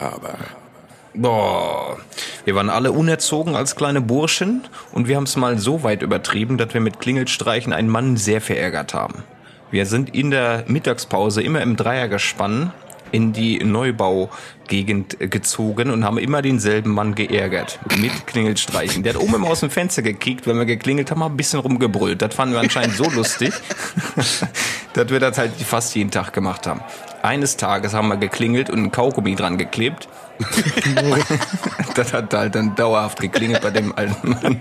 aber. Boah, wir waren alle unerzogen als kleine Burschen und wir haben es mal so weit übertrieben, dass wir mit Klingelstreichen einen Mann sehr verärgert haben. Wir sind in der Mittagspause immer im Dreiergespann in die Neubaugegend gezogen und haben immer denselben Mann geärgert mit Klingelstreichen. Der hat oben immer aus dem Fenster gekickt, wenn wir geklingelt haben, ein bisschen rumgebrüllt. Das fanden wir anscheinend so lustig, dass wir das halt fast jeden Tag gemacht haben. Eines Tages haben wir geklingelt und ein Kaugummi dran geklebt. das hat halt dann dauerhaft geklingelt bei dem alten Mann.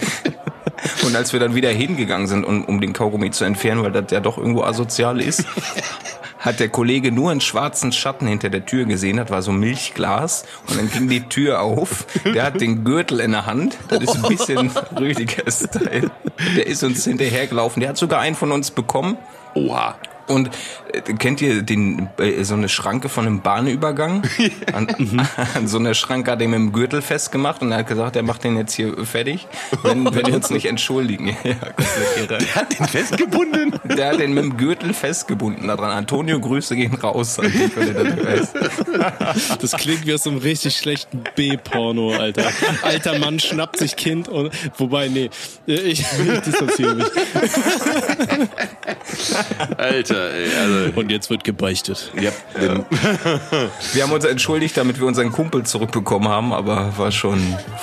Und als wir dann wieder hingegangen sind, um, um den Kaugummi zu entfernen, weil das ja doch irgendwo asozial ist, hat der Kollege nur einen schwarzen Schatten hinter der Tür gesehen, das war so Milchglas. Und dann ging die Tür auf, der hat den Gürtel in der Hand, das ist ein bisschen Rüdiger Style, der ist uns hinterhergelaufen, der hat sogar einen von uns bekommen. Oha. Und äh, kennt ihr den äh, so eine Schranke von einem Bahnübergang? An, an so einer Schranke hat er mit dem Gürtel festgemacht und er hat gesagt, er macht den jetzt hier fertig, wenn, wenn wir uns nicht entschuldigen. Ja. Der hat den festgebunden. Der hat den mit dem Gürtel festgebunden daran. Antonio, Grüße gehen raus das. Das klingt wie aus so einem richtig schlechten B-Porno, Alter. Alter Mann schnappt sich Kind und, wobei, nee, ich, ich distanziere mich. Alter, ey, also. Und jetzt wird gebeichtet. Ja, den, Wir haben uns entschuldigt, damit wir unseren Kumpel zurückbekommen haben, aber war schon,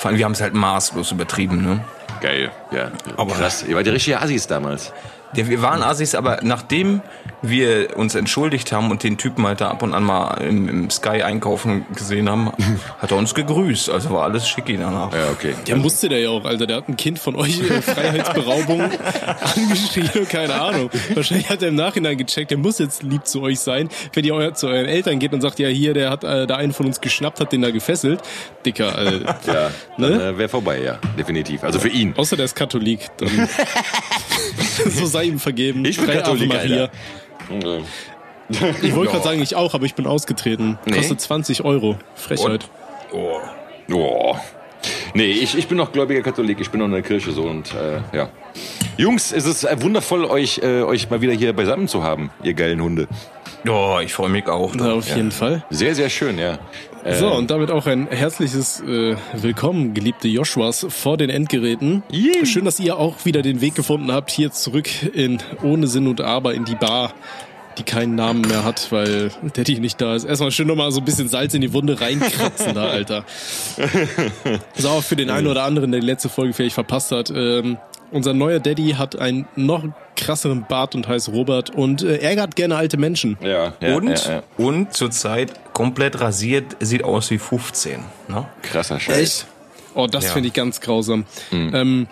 wir haben es halt maßlos übertrieben, ne? geil. Ja, Aber- krass. Ihr wart die richtige Assis damals. Ja, wir waren Assis, aber nachdem wir uns entschuldigt haben und den Typen halt da ab und an mal im, im Sky einkaufen gesehen haben, hat er uns gegrüßt. Also war alles schicki danach. Ja, okay. Der musste der ja auch, Alter. Der hat ein Kind von euch äh, Freiheitsberaubung angeschrieben, keine Ahnung. Wahrscheinlich hat er im Nachhinein gecheckt, der muss jetzt lieb zu euch sein. Wenn ihr euer, zu euren Eltern geht und sagt, ja hier, der hat äh, da einen von uns geschnappt, hat den da gefesselt. Dicker, äh, Ja, Ne? äh, wäre vorbei, ja, definitiv. Also für ihn. außer der ist Katholik. Dann so sei ihm vergeben. Ich bin Drei Katholik, Maria. Alter. Ich wollte gerade sagen, ich auch, aber ich bin ausgetreten. Nee. Kostet 20 Euro. Frechheit. Oh. Oh. Nee, ich, ich bin noch gläubiger Katholik, ich bin noch in der Kirche so und äh, ja. Jungs, es ist äh, wundervoll, euch, äh, euch mal wieder hier beisammen zu haben, ihr geilen Hunde. Oh, ich freue mich auch. Ja, auf jeden Fall. Sehr, sehr schön, ja. So, und damit auch ein herzliches äh, Willkommen, geliebte Joshuas, vor den Endgeräten. Yay. Schön, dass ihr auch wieder den Weg gefunden habt, hier zurück in Ohne Sinn und Aber in die Bar, die keinen Namen mehr hat, weil Daddy nicht da ist. Erstmal schön nochmal so ein bisschen Salz in die Wunde reinkratzen da, Alter. So, auch für den einen oder anderen, der die letzte Folge vielleicht verpasst hat. Ähm, unser neuer Daddy hat einen noch krasseren Bart und heißt Robert und äh, ärgert gerne alte Menschen. ja, ja, und, ja, ja. und zurzeit komplett rasiert, sieht aus wie 15. Ne? krasser Scheiß. Oh, das Ja. finde ich ganz grausam. Ähm,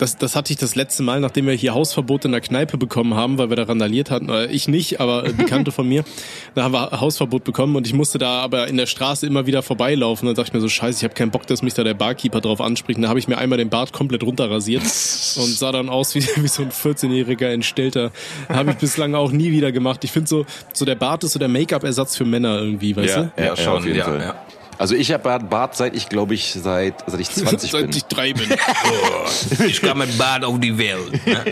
das, das hatte ich das letzte Mal, nachdem wir hier Hausverbot in der Kneipe bekommen haben, weil wir da randaliert hatten. Äh, ich nicht, aber Bekannte von mir. Da haben wir Hausverbot bekommen und ich musste da aber in der Straße immer wieder vorbeilaufen. Dann dachte ich mir so, scheiße, ich habe keinen Bock, dass mich da der Barkeeper drauf anspricht. Und Da habe ich mir einmal den Bart komplett runterrasiert und sah dann aus wie, wie so ein 14-jähriger Entstellter. Habe ich bislang auch nie wieder gemacht. Ich finde so, so der Bart ist so der Make-up-Ersatz für Männer irgendwie, weißt Ja, du? ja, Ja, schon, auf jeden ja, Fall. ja. Also ich habe Bart seit ich glaube ich seit seit ich 20 bin. Seit ich drei bin. Ich kam mit Bart auf die Welt. Ne?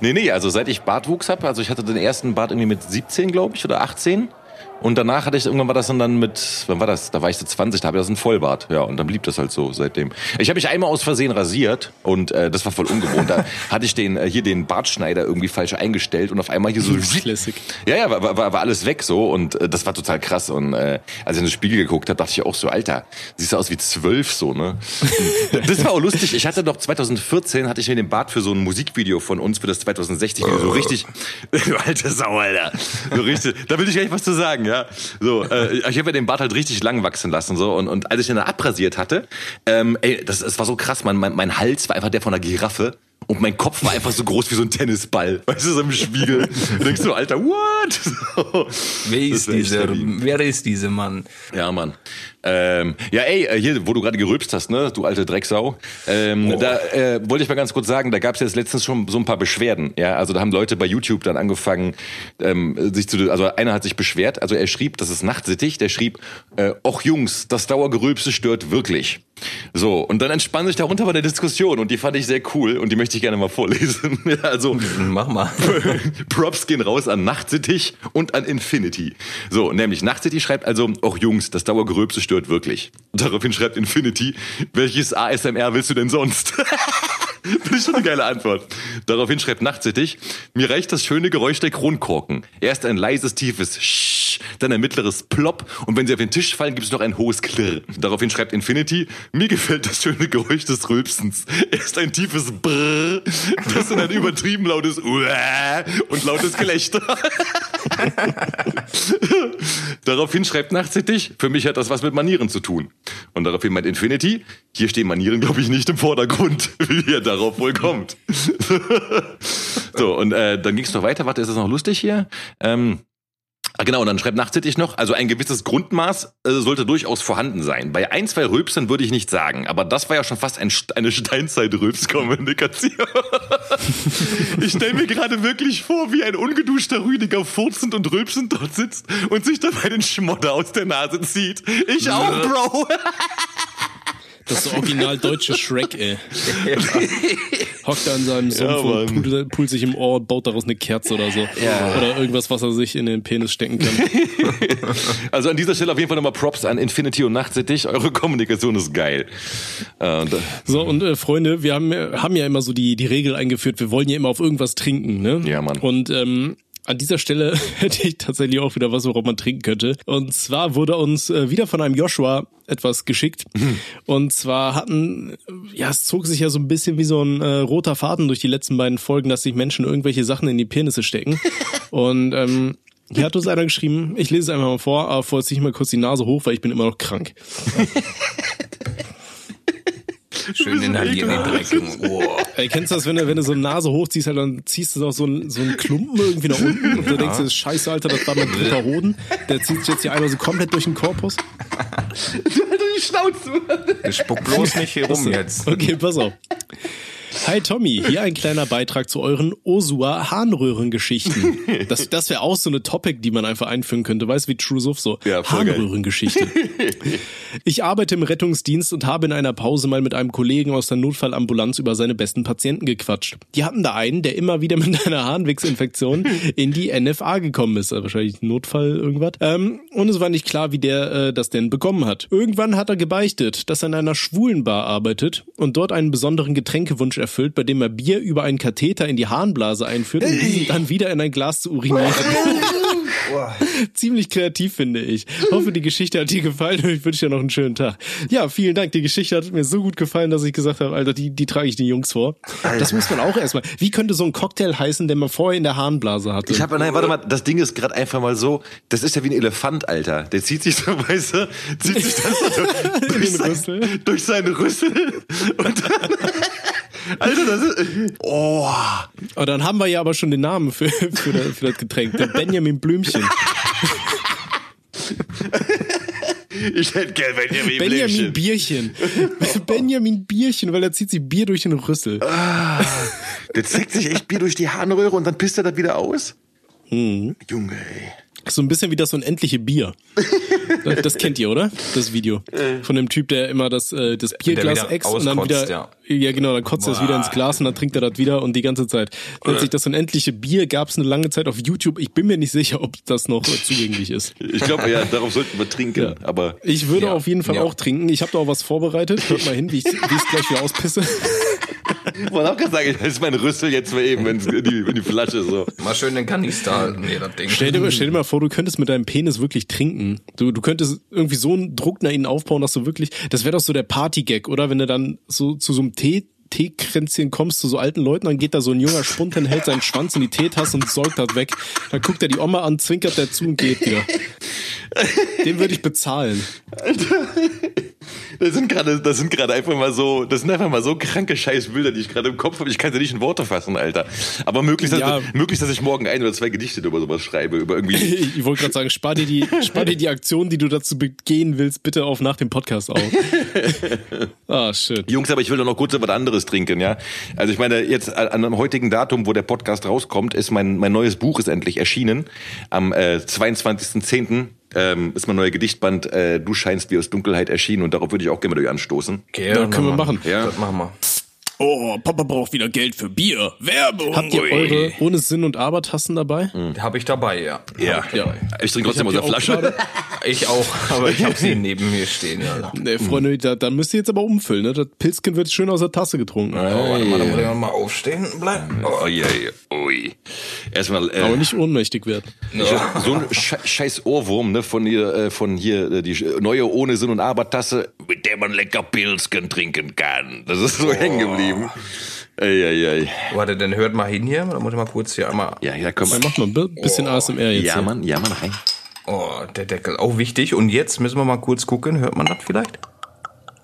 Nee, nee, also seit ich Bartwuchs habe, also ich hatte den ersten Bart irgendwie mit 17, glaube ich, oder 18. Und danach hatte ich, irgendwann war das dann, dann mit, wann war das? Da war ich so 20, da habe ich das ein Vollbart. Ja, und dann blieb das halt so seitdem. Ich habe mich einmal aus Versehen rasiert und äh, das war voll ungewohnt. Da hatte ich den, äh, hier den Bartschneider irgendwie falsch eingestellt und auf einmal hier so... Classic. Ja, ja, war, war, war alles weg so und äh, das war total krass. Und äh, als ich in den Spiegel geguckt habe, dachte ich auch so, Alter, siehst du aus wie zwölf so, ne? Das war auch lustig. Ich hatte doch 2014 hatte ich mir den Bart für so ein Musikvideo von uns für das 2060 Video so richtig, du alte Sau, Alter. So richtig, da will ich gar nicht was zu sagen, ja. So, äh, ich habe ja den Bart halt richtig lang wachsen lassen so und, und als ich den dann abrasiert hatte, ähm, ey, das, das war so krass, mein, mein, mein Hals war einfach der von einer Giraffe. Und mein Kopf war einfach so groß wie so ein Tennisball. Weißt du, so im Spiegel. Du denkst so, Alter, what? So. Wer ist dieser, wer ist dieser Mann? Ja, Mann. Ähm, ja, ey, äh, hier, wo du gerade gerülpst hast, ne, du alte Drecksau. Ähm, Da äh, wollte ich mal ganz kurz sagen, da gab es jetzt letztens schon so ein paar Beschwerden. Ja, also da haben Leute bei YouTube dann angefangen, ähm, sich zu, also einer hat sich beschwert, also er schrieb, das ist nachtsittig, der schrieb, äh, och Jungs, das Dauergerülpse stört wirklich. So, und dann entspann sich darunter bei der Diskussion und die fand ich sehr cool und die möchte ich gerne mal vorlesen. also, Mach mal. Props gehen raus an Nachtsittich und an Infinity. So, nämlich Nachtsittich schreibt also, auch Jungs, das Dauergeröbse stört wirklich. Und daraufhin schreibt Infinity, welches ASMR willst du denn sonst? Finde ich schon eine geile Antwort. Daraufhin schreibt Nachtsittich, mir reicht das schöne Geräusch der Kronkorken. Erst ein leises, tiefes Sch, dann ein mittleres Plop und wenn sie auf den Tisch fallen, gibt es noch ein hohes Klirr. Daraufhin schreibt Infinity, mir gefällt das schöne Geräusch des Rülpsens. Erst ein tiefes Brrr, das dann ein übertrieben lautes Uäh und lautes Gelächter. daraufhin schreibt Nachtsittich, für mich hat das was mit Manieren zu tun. Und daraufhin meint Infinity, hier stehen Manieren, glaube ich, nicht im Vordergrund, wie er darauf wohl kommt. so, und äh, dann ging es noch weiter. Warte, ist das noch lustig hier? Ähm, Ah, genau, und dann schreibt Nachtsittich noch, also ein gewisses Grundmaß äh, sollte durchaus vorhanden sein. Bei ein, zwei Rülpsern würde ich nicht sagen, aber das war ja schon fast ein, eine Steinzeit-Rülps-Kommunikation. ich stelle mir gerade wirklich vor, wie ein ungeduschter Rüdiger furzend und rülpsend dort sitzt und sich dabei den Schmodder aus der Nase zieht. Ich auch, Bro! Das ist original deutsche Shrek, ey. Hockt da in seinem Sumpf Ja, und pult, sich im Ohr, baut daraus eine Kerze oder so. Ja. Oder irgendwas, was er sich in den Penis stecken kann. Also an dieser Stelle auf jeden Fall nochmal Props an Infinity und Nachtsittich. Eure Kommunikation ist geil. Und, äh, So, und äh, Freunde, wir haben, äh, haben ja immer so die, die Regel eingeführt, wir wollen ja immer auf irgendwas trinken, ne? Ja, Mann. Und ähm, an dieser Stelle hätte ich tatsächlich auch wieder was, worauf man trinken könnte. Und zwar wurde uns äh, wieder von einem Joshua etwas geschickt. Und zwar hatten, äh, ja, es zog sich ja so ein bisschen wie so ein äh, roter Faden durch die letzten beiden Folgen, dass sich Menschen irgendwelche Sachen in die Penisse stecken. Und ähm, hier hat uns einer geschrieben, ich lese es einfach mal vor, aber vorher ziehe ich mal kurz die Nase hoch, weil ich bin immer noch krank. Schön inhalieren den Dreck. Oh. Ey, kennst du das, wenn du, wenn du so eine Nase hochziehst, halt, dann ziehst du auch so einen, so einen Klumpen irgendwie nach unten und du denkst dir, scheiße, Alter, das war mein dritter Hoden. Der zieht sich jetzt hier einmal so komplett durch den Korpus. die Schnauze. Spuck bloß nicht hier rum jetzt. Okay, pass auf. Hi Tommy, hier ein kleiner Beitrag zu euren Osua Harnröhrengeschichten. Das, das wäre auch so eine Topic, die man einfach einführen könnte. Weißt du, wie True so? Ja. Harnröhrengeschichte. Ich arbeite im Rettungsdienst und habe in einer Pause mal mit einem Kollegen aus der Notfallambulanz über seine besten Patienten gequatscht. Die hatten da einen, der immer wieder mit einer Harnwegsinfektion in die NFA gekommen ist. Also wahrscheinlich Notfall irgendwas. Ähm, und es war nicht klar, wie der äh, das denn bekommen hat. Irgendwann hat er gebeichtet, dass er in einer schwulen Bar arbeitet und dort einen besonderen Getränkewunsch erfüllt, bei dem er Bier über einen Katheter in die Harnblase einführt und diesen dann wieder in ein Glas zu urinieren. Ziemlich kreativ, finde ich. Hoffe, die Geschichte hat dir gefallen und ich wünsche dir noch einen schönen Tag. Ja, vielen Dank. Die Geschichte hat mir so gut gefallen, dass ich gesagt habe, Alter, die, die trage ich den Jungs vor. Das muss man auch erstmal. Wie könnte so ein Cocktail heißen, den man vorher in der Harnblase hatte? Ich habe, nein, warte mal, das Ding ist gerade einfach mal so, das ist ja wie ein Elefant, Alter. Der zieht sich so, weißt du, zieht sich dann so durch, den sein, durch seine Rüssel und dann, Alter, das ist, oh, Aber dann haben wir ja aber schon den Namen für, für, das, für das Getränk. Der Benjamin Blümchen. ich hätte gern Benjamin Benjamin Blümchen. Bierchen. Benjamin Bierchen, weil er zieht sich Bier durch den Rüssel. Der zieht sich echt Bier durch die Harnröhre und dann pisst er das wieder aus? Mhm. Junge, ey. So ein bisschen wie das unendliche Bier. Das, das kennt ihr, oder? Das Video. Von dem Typ, der immer das, äh, das Bierglas ex und dann wieder. ja. Ja, genau, dann kotzt er es wieder ins Glas und dann trinkt er das wieder und die ganze Zeit. Nennt sich das unendliche Bier, gab es eine lange Zeit auf YouTube. Ich bin mir nicht sicher, ob das noch äh, zugänglich ist. Ich glaube, ja, darauf sollten wir trinken, aber Ich würde Ja, auf jeden Fall ja. auch trinken. Ich habe da auch was vorbereitet. Hört mal hin, wie ich es gleich wieder auspisse. Man auch gerade sagen, das ist mein Rüssel jetzt mal eben, wenn's in die, in die Flasche so. Mal schön den Kanister halten, nee, das Ding. Stell dir, mal- stell dir mal vor, du könntest mit deinem Penis wirklich trinken. Du, du könntest irgendwie so einen Druck nach innen aufbauen, dass du wirklich, das wäre doch so der Party-Gag, oder? Wenn du dann so zu so einem Tee, Teekränzchen kommst zu so alten Leuten, dann geht da so ein junger Spund hin, hält seinen Schwanz in die Teetasse und säugt das weg. Dann guckt er die Oma an, zwinkert der zu und geht wieder. Den würde ich bezahlen. Das sind gerade, das sind gerade einfach mal so, das sind einfach mal so kranke Scheißbilder, die ich gerade im Kopf habe. Ich kann sie nicht in Worte fassen, Alter. Aber möglichst, Ja. dass, möglichst, dass ich morgen ein oder zwei Gedichte über sowas schreibe, über irgendwie. Ich, wollte gerade sagen, spar dir, die, spar dir die Aktion, die du dazu begehen willst, bitte auf nach dem Podcast auf. Ah, shit. Jungs, aber ich will doch noch kurz was anderes trinken, ja. Also ich meine, jetzt an dem heutigen Datum, wo der Podcast rauskommt, ist mein, mein neues Buch ist endlich erschienen. Am äh, 22.10. ähm, ist mein neuer Gedichtband, äh, Du scheinst wie aus Dunkelheit erschienen und darauf würde ich auch gerne mit euch anstoßen. Okay, Ja, können wir machen. Ja. Das machen wir. Oh, Papa braucht wieder Geld für Bier. Werbung. Habt ihr eure ohne Sinn und Aber Tassen dabei? Habe ich dabei, ja. Ja. Ja. Ich trinke trotzdem Ich aus der Flasche. Ich auch, aber ich habe sie neben mir stehen. Ja. Nee, Freunde, da, da müsst ihr jetzt aber umfüllen. Ne? Das Pilzchen wird schön aus der Tasse getrunken. Oh, warte mal, da muss ich mal aufstehen bleiben. Oh, Oh je, ui. Erstmal, äh, Aber nicht ohnmächtig werden. ja. so ein Sche scheiß Ohrwurm, ne, von hier, äh, von hier, äh, die neue ohne Sinn und Aber Tasse, mit der man lecker Pilzken trinken kann. Das ist so hängen geblieben. Eieiei. Warte, dann hört mal hin hier. Da muss ich mal kurz hier einmal. Ja, ja, komm. Dann macht mal ein bi- bisschen ASMR jetzt. Ja, hier. Mann, ja, Mann, rein. Oh, der Deckel. Auch wichtig. Und jetzt müssen wir mal kurz gucken. Hört man das vielleicht?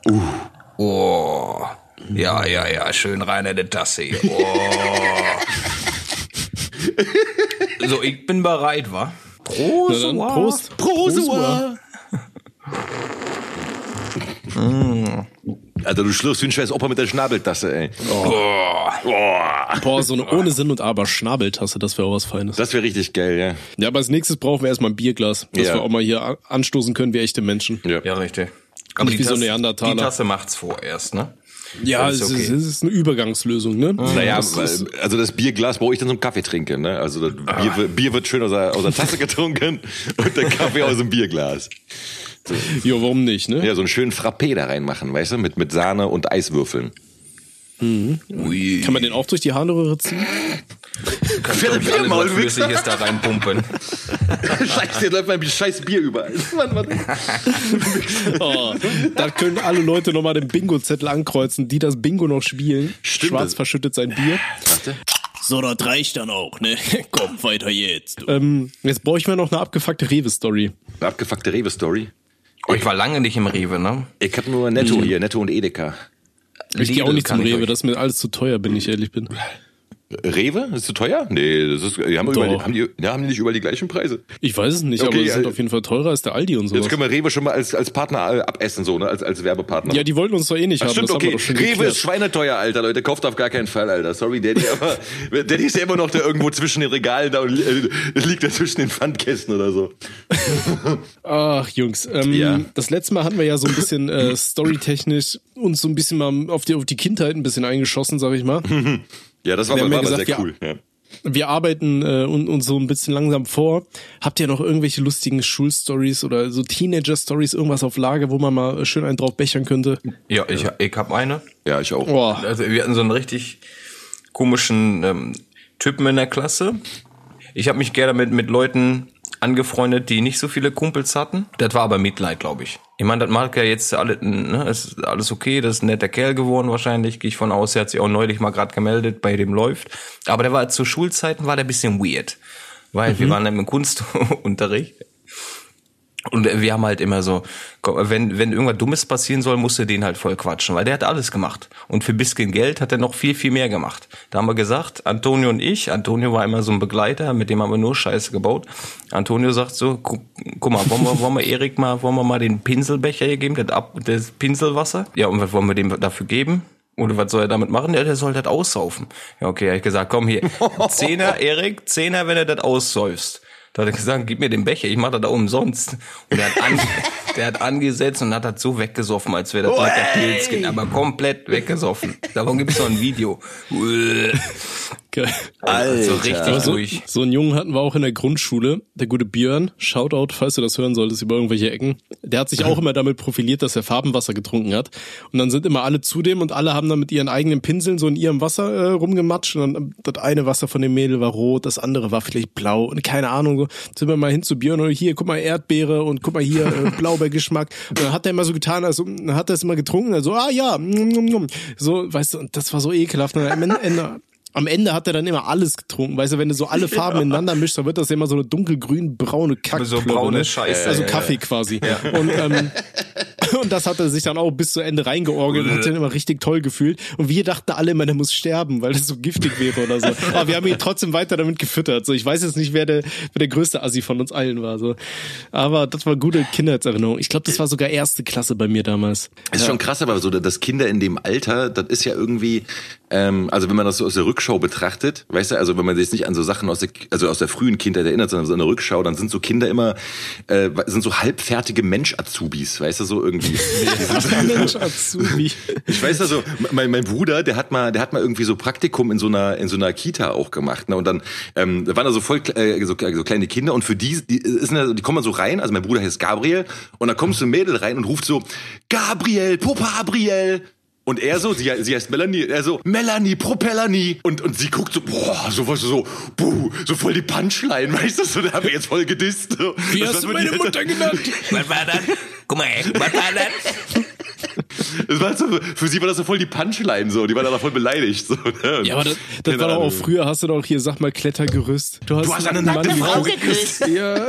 Uh. Oh. Ja, ja, ja. Schön rein in die Tasse. hier. Oh. so, ich bin bereit, wa? Prost. Na dann, wa? Alter, du schlürfst wie ein scheiß Opa mit der Schnabeltasse, ey. Boah, so eine ohne Sinn und Aber Schnabeltasse, das wäre auch was Feines. Das wäre richtig geil, ja. Ja, aber als nächstes brauchen wir erstmal ein Bierglas, dass Ja. wir auch mal hier anstoßen können wie echte Menschen. Ja. Ja, richtig. Aber Nicht wie so Tasse- Neandertaler. Die Tasse macht's vorerst, ne? Ja, Das es ist ist, okay. es ist eine Übergangslösung, ne? Naja, Das ist- weil- also das Bierglas brauche ich dann zum Kaffee trinken, ne? Also das Bier, wird- Bier wird schön aus der, aus der Tasse getrunken und der Kaffee aus dem Bierglas. Jo, warum nicht, ne? Ja, so einen schönen Frappé da reinmachen, weißt du, mit, mit Sahne und Eiswürfeln. Ui. Kann man den auch durch die Harnröhre ziehen? Kannst du Maul, was Flüssiges da reinpumpen. Scheiße, hier läuft mein scheiß Bier überall. Mann, Mann. Oh, da können alle Leute nochmal den Bingo-Zettel ankreuzen, die das Bingo noch spielen. Stimmt. Schwarz verschüttet sein Bier. Warte. So, das reicht dann auch, ne? Komm, weiter jetzt. Ähm, jetzt brauche ich mir noch eine abgefuckte Rewe-Story. Eine abgefuckte Rewe-Story. Oh, ich war lange nicht im Rewe, ne? Ich hab nur Netto hier, Netto und Edeka. Ich gehe auch nicht zum Rewe, das ist mir alles zu teuer, wenn ich ehrlich bin. Rewe? Ist zu teuer? Nee, das ist, die haben, überall, haben, die, ja, haben die nicht überall die gleichen Preise. Ich weiß es nicht, Okay, aber sie sind äh, auf jeden Fall teurer als der Aldi und sowas. Jetzt können wir Rewe schon mal als, als Partner äh, abessen, so, ne? Als, als Werbepartner. Ja, die wollten uns doch eh nicht Ach, haben, stimmt, das okay. haben Rewe geklärt. ist schweineteuer, Alter, Leute. Kauft auf gar keinen Fall, Alter. Sorry, Daddy, aber Daddy ist ja immer noch da irgendwo zwischen den Regalen da und äh, liegt da zwischen den Pfandkästen oder so. Ach, Jungs, ähm, Ja. das letzte Mal hatten wir ja so ein bisschen äh, storytechnisch uns so ein bisschen mal auf die, auf die Kindheit ein bisschen eingeschossen, sag ich mal. Ja, das war, Wir war, gesagt, sehr ja. cool. Ja. Wir arbeiten äh, uns so ein bisschen langsam vor. Habt ihr noch irgendwelche lustigen Schulstories oder so Teenager-Stories, irgendwas auf Lager, wo man mal schön einen drauf bechern könnte? Ja, ich, ich hab eine. ja, ich auch. Boah. Also wir hatten so einen richtig komischen ähm, Typen in der Klasse. Ich habe mich gerne mit, mit Leuten angefreundet, die nicht so viele Kumpels hatten. Das war aber Mitleid, glaube ich. Ich meine, das mag ja jetzt alle, ne, ist alles okay, das ist ein netter Kerl geworden wahrscheinlich, gehe ich von aus. Er hat sich auch neulich mal gerade gemeldet, bei dem läuft. Aber der war zu Schulzeiten war der ein bisschen weird. Weil wir waren im Kunstunterricht und wir haben halt immer so, wenn, wenn irgendwas Dummes passieren soll, musst du den halt voll quatschen, weil der hat alles gemacht. Und für bisschen Geld hat er noch viel, viel mehr gemacht. Da haben wir gesagt, Antonio und ich, Antonio war immer so ein Begleiter, mit dem haben wir nur Scheiße gebaut. Antonio sagt so, guck, guck mal, wollen wir, wollen wir Erik mal, wollen wir mal den Pinselbecher hier geben, das, Ab, das Pinselwasser? Ja, und was wollen wir dem dafür geben? Oder was soll er damit machen? Ja, der soll das aussaufen. Ja, okay, hab ich gesagt, komm hier, Zehner, Erik, Zehner, wenn du das aussäufst. Da hat er gesagt, gib mir den Becher, ich mach das da umsonst. Und der hat, an, der hat angesetzt und hat das so weggesoffen, als wäre das lecker Pilzchen, aber komplett weggesoffen. Davon gibt's noch ein Video. Geil. Also richtig Aber so, durch. so einen Jungen hatten wir auch in der Grundschule, der gute Björn, Shoutout, falls du das hören solltest über irgendwelche Ecken. Der hat sich auch immer damit profiliert, dass er Farbenwasser getrunken hat. Und dann sind immer alle zu dem und alle haben dann mit ihren eigenen Pinseln so in ihrem Wasser äh, rumgematscht. Und dann das eine Wasser von dem Mädel war rot, das andere war vielleicht blau und keine Ahnung. So sind wir mal hin zu Björn und hier, guck mal Erdbeere und guck mal hier äh, Blaubeergeschmack. Und dann hat er immer so getan, also dann hat er es immer getrunken, also ah ja, mm, mm, mm. so, weißt du, und das war so ekelhaft. Und am Ende, am Ende hat er dann immer alles getrunken. Weißt du, wenn du so alle Farben ineinander mischst, dann wird das ja immer so eine dunkelgrün-braune Kack. So braune ne? Scheiße. Also Ja, ja, Kaffee quasi. Und, ähm, und das hat er sich dann auch bis zu Ende reingeorgelt und hat sich immer richtig toll gefühlt. Und wir dachten alle immer, der muss sterben, weil das so giftig wäre oder so. Aber wir haben ihn trotzdem weiter damit gefüttert. So, ich weiß jetzt nicht, wer der, wer der größte Assi von uns allen war. So. Aber das war gute Kindheitserinnerung. Ich glaube, das war sogar erste Klasse bei mir damals. Es ist schon krass, aber so, dass Kinder in dem Alter, das ist ja irgendwie, ähm, also wenn man das so aus der Rückschau betrachtet, weißt du, also wenn man sich nicht an so Sachen aus der, also aus der frühen Kindheit erinnert, sondern so der Rückschau, dann sind so Kinder immer, äh, sind so halbfertige Mensch-Azubis, weißt du, so irgendwie. Mensch, Azubi. Ich weiß also, mein, mein Bruder, der hat mal, der hat mal irgendwie so Praktikum in so einer in so einer Kita auch gemacht, ne? Und dann ähm, da waren da so voll äh, so, so kleine Kinder und für die, die ist eine, die kommen mal so rein. Also mein Bruder heißt Gabriel und da kommt so ein Mädel rein und ruft so Gabriel, Popabriel. Und er so, sie, sie heißt Melanie, er so, Melanie, Propellanie. Und, und sie guckt so, boah, so was so, buh, so voll die Punchline, weißt du, so, da haben wir jetzt voll gedisst. So. Wie Das hast du meine die- Mutter genannt? Was war das? Guck mal, was war das? Das war so, für sie war das so voll die Punchline, so, die war da voll beleidigt, so. Ne? Ja, aber das, das war doch auch früher, hast du doch hier, sag mal, Klettergerüst. Du hast, Du hast eine einen nackte Frau geküsst. Ja.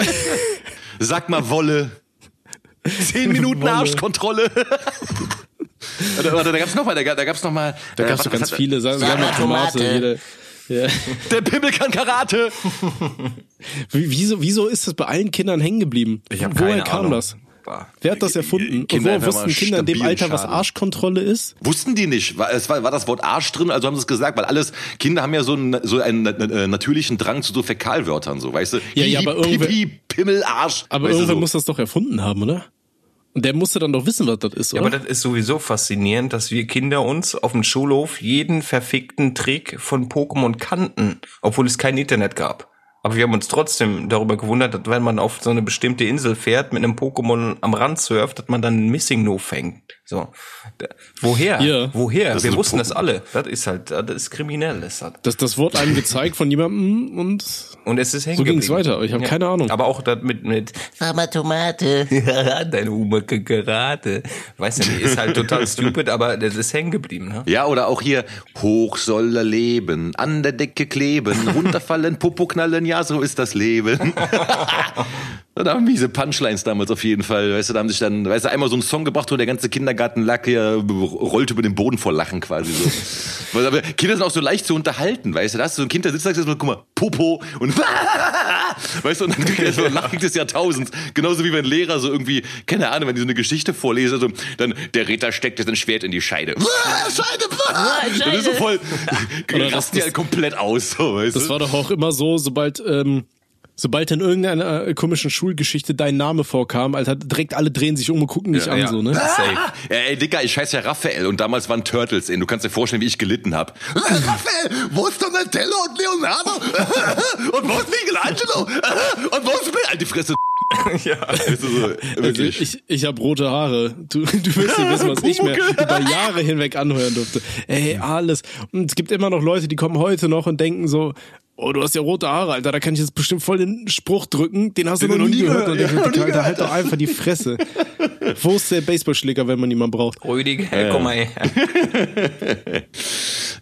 Sag mal Wolle. Zehn Minuten Wolle. Arschkontrolle. Warte, warte, da gab's noch mal, da, da gab's noch mal. Da gab's doch ganz viele, sagen sag mal Tomate. Ja. Der Pimmel kann Karate. Wie- Wieso, wieso ist das bei allen Kindern hängen geblieben? Ich hab Woher keine kam Ahnung. das? Wer hat das erfunden? Und Kinder woher einfach wussten Kinder in dem Alter, was. Arschkontrolle ist? Wussten die nicht? War, es war, war das Wort Arsch drin? Also haben sie es gesagt, weil alles, Kinder haben ja so einen, so einen äh, natürlichen Drang zu so Fäkalwörtern, so, weißt du? Ja, ja, aber irgendwer- Pipi, Pimmel, Arsch. Aber weißt irgendwer so. muss das doch erfunden haben, oder? Und der musste dann doch wissen, was das ist, Ja, oder? aber das ist sowieso faszinierend, dass wir Kinder uns auf dem Schulhof jeden verfickten Trick von Pokémon kannten, obwohl es kein Internet gab. Aber wir haben uns trotzdem darüber gewundert, dass wenn man auf so eine bestimmte Insel fährt, mit einem Pokémon am Rand surft, dass man dann einen Missing No fängt. So. Da- Woher? Ja. Woher? Das wir wussten das alle. Das ist halt, das ist kriminell, ist das. das, das wurde einem gezeigt von jemandem und Und es ist hängen So ging's geblieben. weiter. Ich hab keine Ahnung. Aber auch das mit, mit, mal Tomate. ja, deine Oma kann Karate. Weißt du, ist halt total stupid, aber das ist hängen geblieben, ne? Ja, oder auch hier, hoch soll er leben, an der Decke kleben, runterfallen, Popo knallen, ja, so ist das Leben. da haben miese Punchlines damals auf jeden Fall. Weißt du, da haben sich dann, weißt du, einmal so einen Song gebracht, wo der ganze Kindergarten lag, hier, rollt über den Boden vor Lachen quasi so. Kinder sind auch so leicht zu unterhalten, weißt du, da hast du so ein Kind, der sitzt da, guck mal, Popo und weißt du, und dann kriegt er so ein Lachen des Jahrtausends. Genauso wie wenn Lehrer so irgendwie, keine Ahnung, wenn die so eine Geschichte vorlesen, so, dann, der Ritter steckt jetzt ein Schwert in die Scheide. Scheide! Dann ist so voll, rasten die halt komplett aus, so, weißt das du? war doch auch immer so, sobald, ähm, sobald in irgendeiner äh, komischen Schulgeschichte dein Name vorkam, Alter, direkt alle drehen sich um und gucken dich an, ja. so, ne? Safe. Ja, ey, Digga, ich heiße ja Raphael und damals waren Turtles in. Du kannst dir vorstellen, wie ich gelitten hab. Raphael, wo ist Donatello und Leonardo? und wo ist Michelangelo? und wo ist Bill? Halt die Fresse. ja. Du, so, Also wirklich. ich, ich habe rote Haare. Du, du wirst nicht wissen, was ich mir über Jahre hinweg anhören durfte. Ey, alles. Und es gibt immer noch Leute, die kommen heute noch und denken so, oh, du hast ja rote Haare, Alter, da kann ich jetzt bestimmt voll den Spruch drücken. Den hast du Den noch du nie noch nie gehört. Und gehört. ich Ja, nie Alter, halt doch einfach die Fresse. Wo ist der Baseballschläger, wenn man ihn mal braucht? Rüdiger, komm mal her.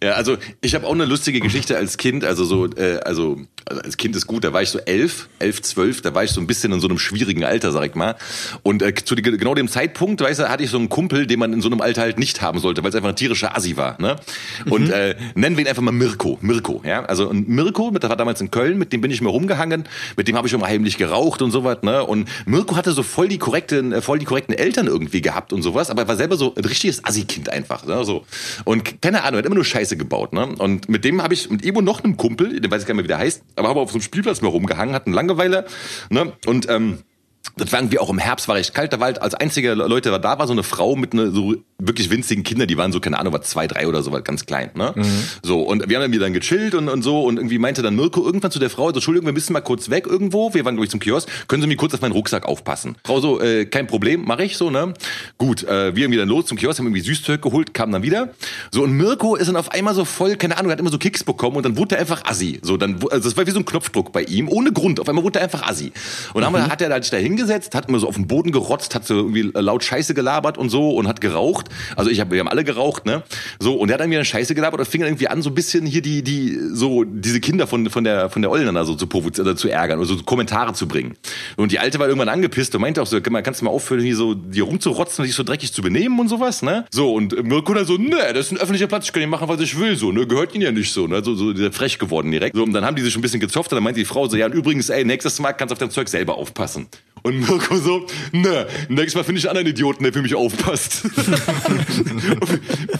Ja, also ich habe auch eine lustige Geschichte als Kind. Also so, äh, also, also als Kind ist gut. Da war ich so elf, elf, zwölf. Da war ich so ein bisschen in so einem schwierigen Alter, sag ich mal. Und äh, zu die, genau dem Zeitpunkt, weißt du, hatte ich so einen Kumpel, den man in so einem Alter halt nicht haben sollte, weil es einfach ein tierischer Assi war. Ne? Und äh, nennen wir ihn einfach mal Mirko. Mirko, ja. Also und Mirko, mit der war damals in Köln. Mit dem bin ich immer rumgehangen. Mit dem habe ich immer heimlich geraucht und sowas. Ne? Und Mirko hatte so voll die korrekten, äh, voll die korrekten Eltern irgendwie gehabt und sowas. Aber er war selber so ein richtiges Assi-Kind einfach. Ne? So. Und keine Ahnung, er hat immer nur Scheiße gebaut. Ne? Und mit dem habe ich, mit und noch einem Kumpel, den weiß ich gar nicht mehr, wie der heißt, aber haben wir auf so einem Spielplatz mal rumgehangen, hatten Langeweile. Ne? Und ähm, das war irgendwie auch im Herbst, war recht kalt, da war halt als einzige Leute war da war so eine Frau mit ne, so wirklich winzigen Kindern, die waren so, keine Ahnung, was zwei, drei oder so, was ganz klein, ne? So, und wir haben irgendwie dann gechillt und, und so und irgendwie meinte dann Mirko irgendwann zu der Frau, so, Entschuldigung, wir müssen mal kurz weg irgendwo, wir waren, glaube ich, zum Kiosk, können Sie mir kurz auf meinen Rucksack aufpassen? Frau so, äh, kein Problem, mache ich so, ne? Gut, äh, wir irgendwie dann los zum Kiosk, haben irgendwie Süßzeug geholt, kamen dann wieder. So, und Mirko ist dann auf einmal so voll, keine Ahnung, er hat immer so Kicks bekommen und dann wurde er einfach assi. So, dann, also das war wie so ein Knopfdruck bei ihm, ohne Grund. Auf einmal wurde er einfach assi. Und dann hat er da hingesetzt, hat immer so auf den Boden gerotzt, hat so irgendwie laut Scheiße gelabert und so und hat geraucht. Also ich hab, wir haben alle geraucht, ne? So, und er hat dann wieder Scheiße gelabert und fing dann irgendwie an, so ein bisschen hier die, die, so, diese Kinder von, von der, von der Ollen da so zu provozieren, oder zu ärgern oder so Kommentare zu bringen. Und die Alte war irgendwann angepisst und meinte auch so, kannst du mal aufhören, hier so, dir rumzurotzen und dich so dreckig zu benehmen und sowas, ne? So, und Mirko dann so, ne, das ist ein öffentlicher Platz, ich kann hier machen, was ich will, so, ne? Gehört ihnen ja nicht so, ne? So, so frech geworden direkt. So, und dann haben die sich ein bisschen gezofft und dann meinte die Frau so, ja, und übrigens, ey, nächstes Mal kannst du auf dein Zeug selber aufpassen. Und Mirko so, ne, nächstes Mal finde ich einen anderen Idioten, der für mich aufpasst.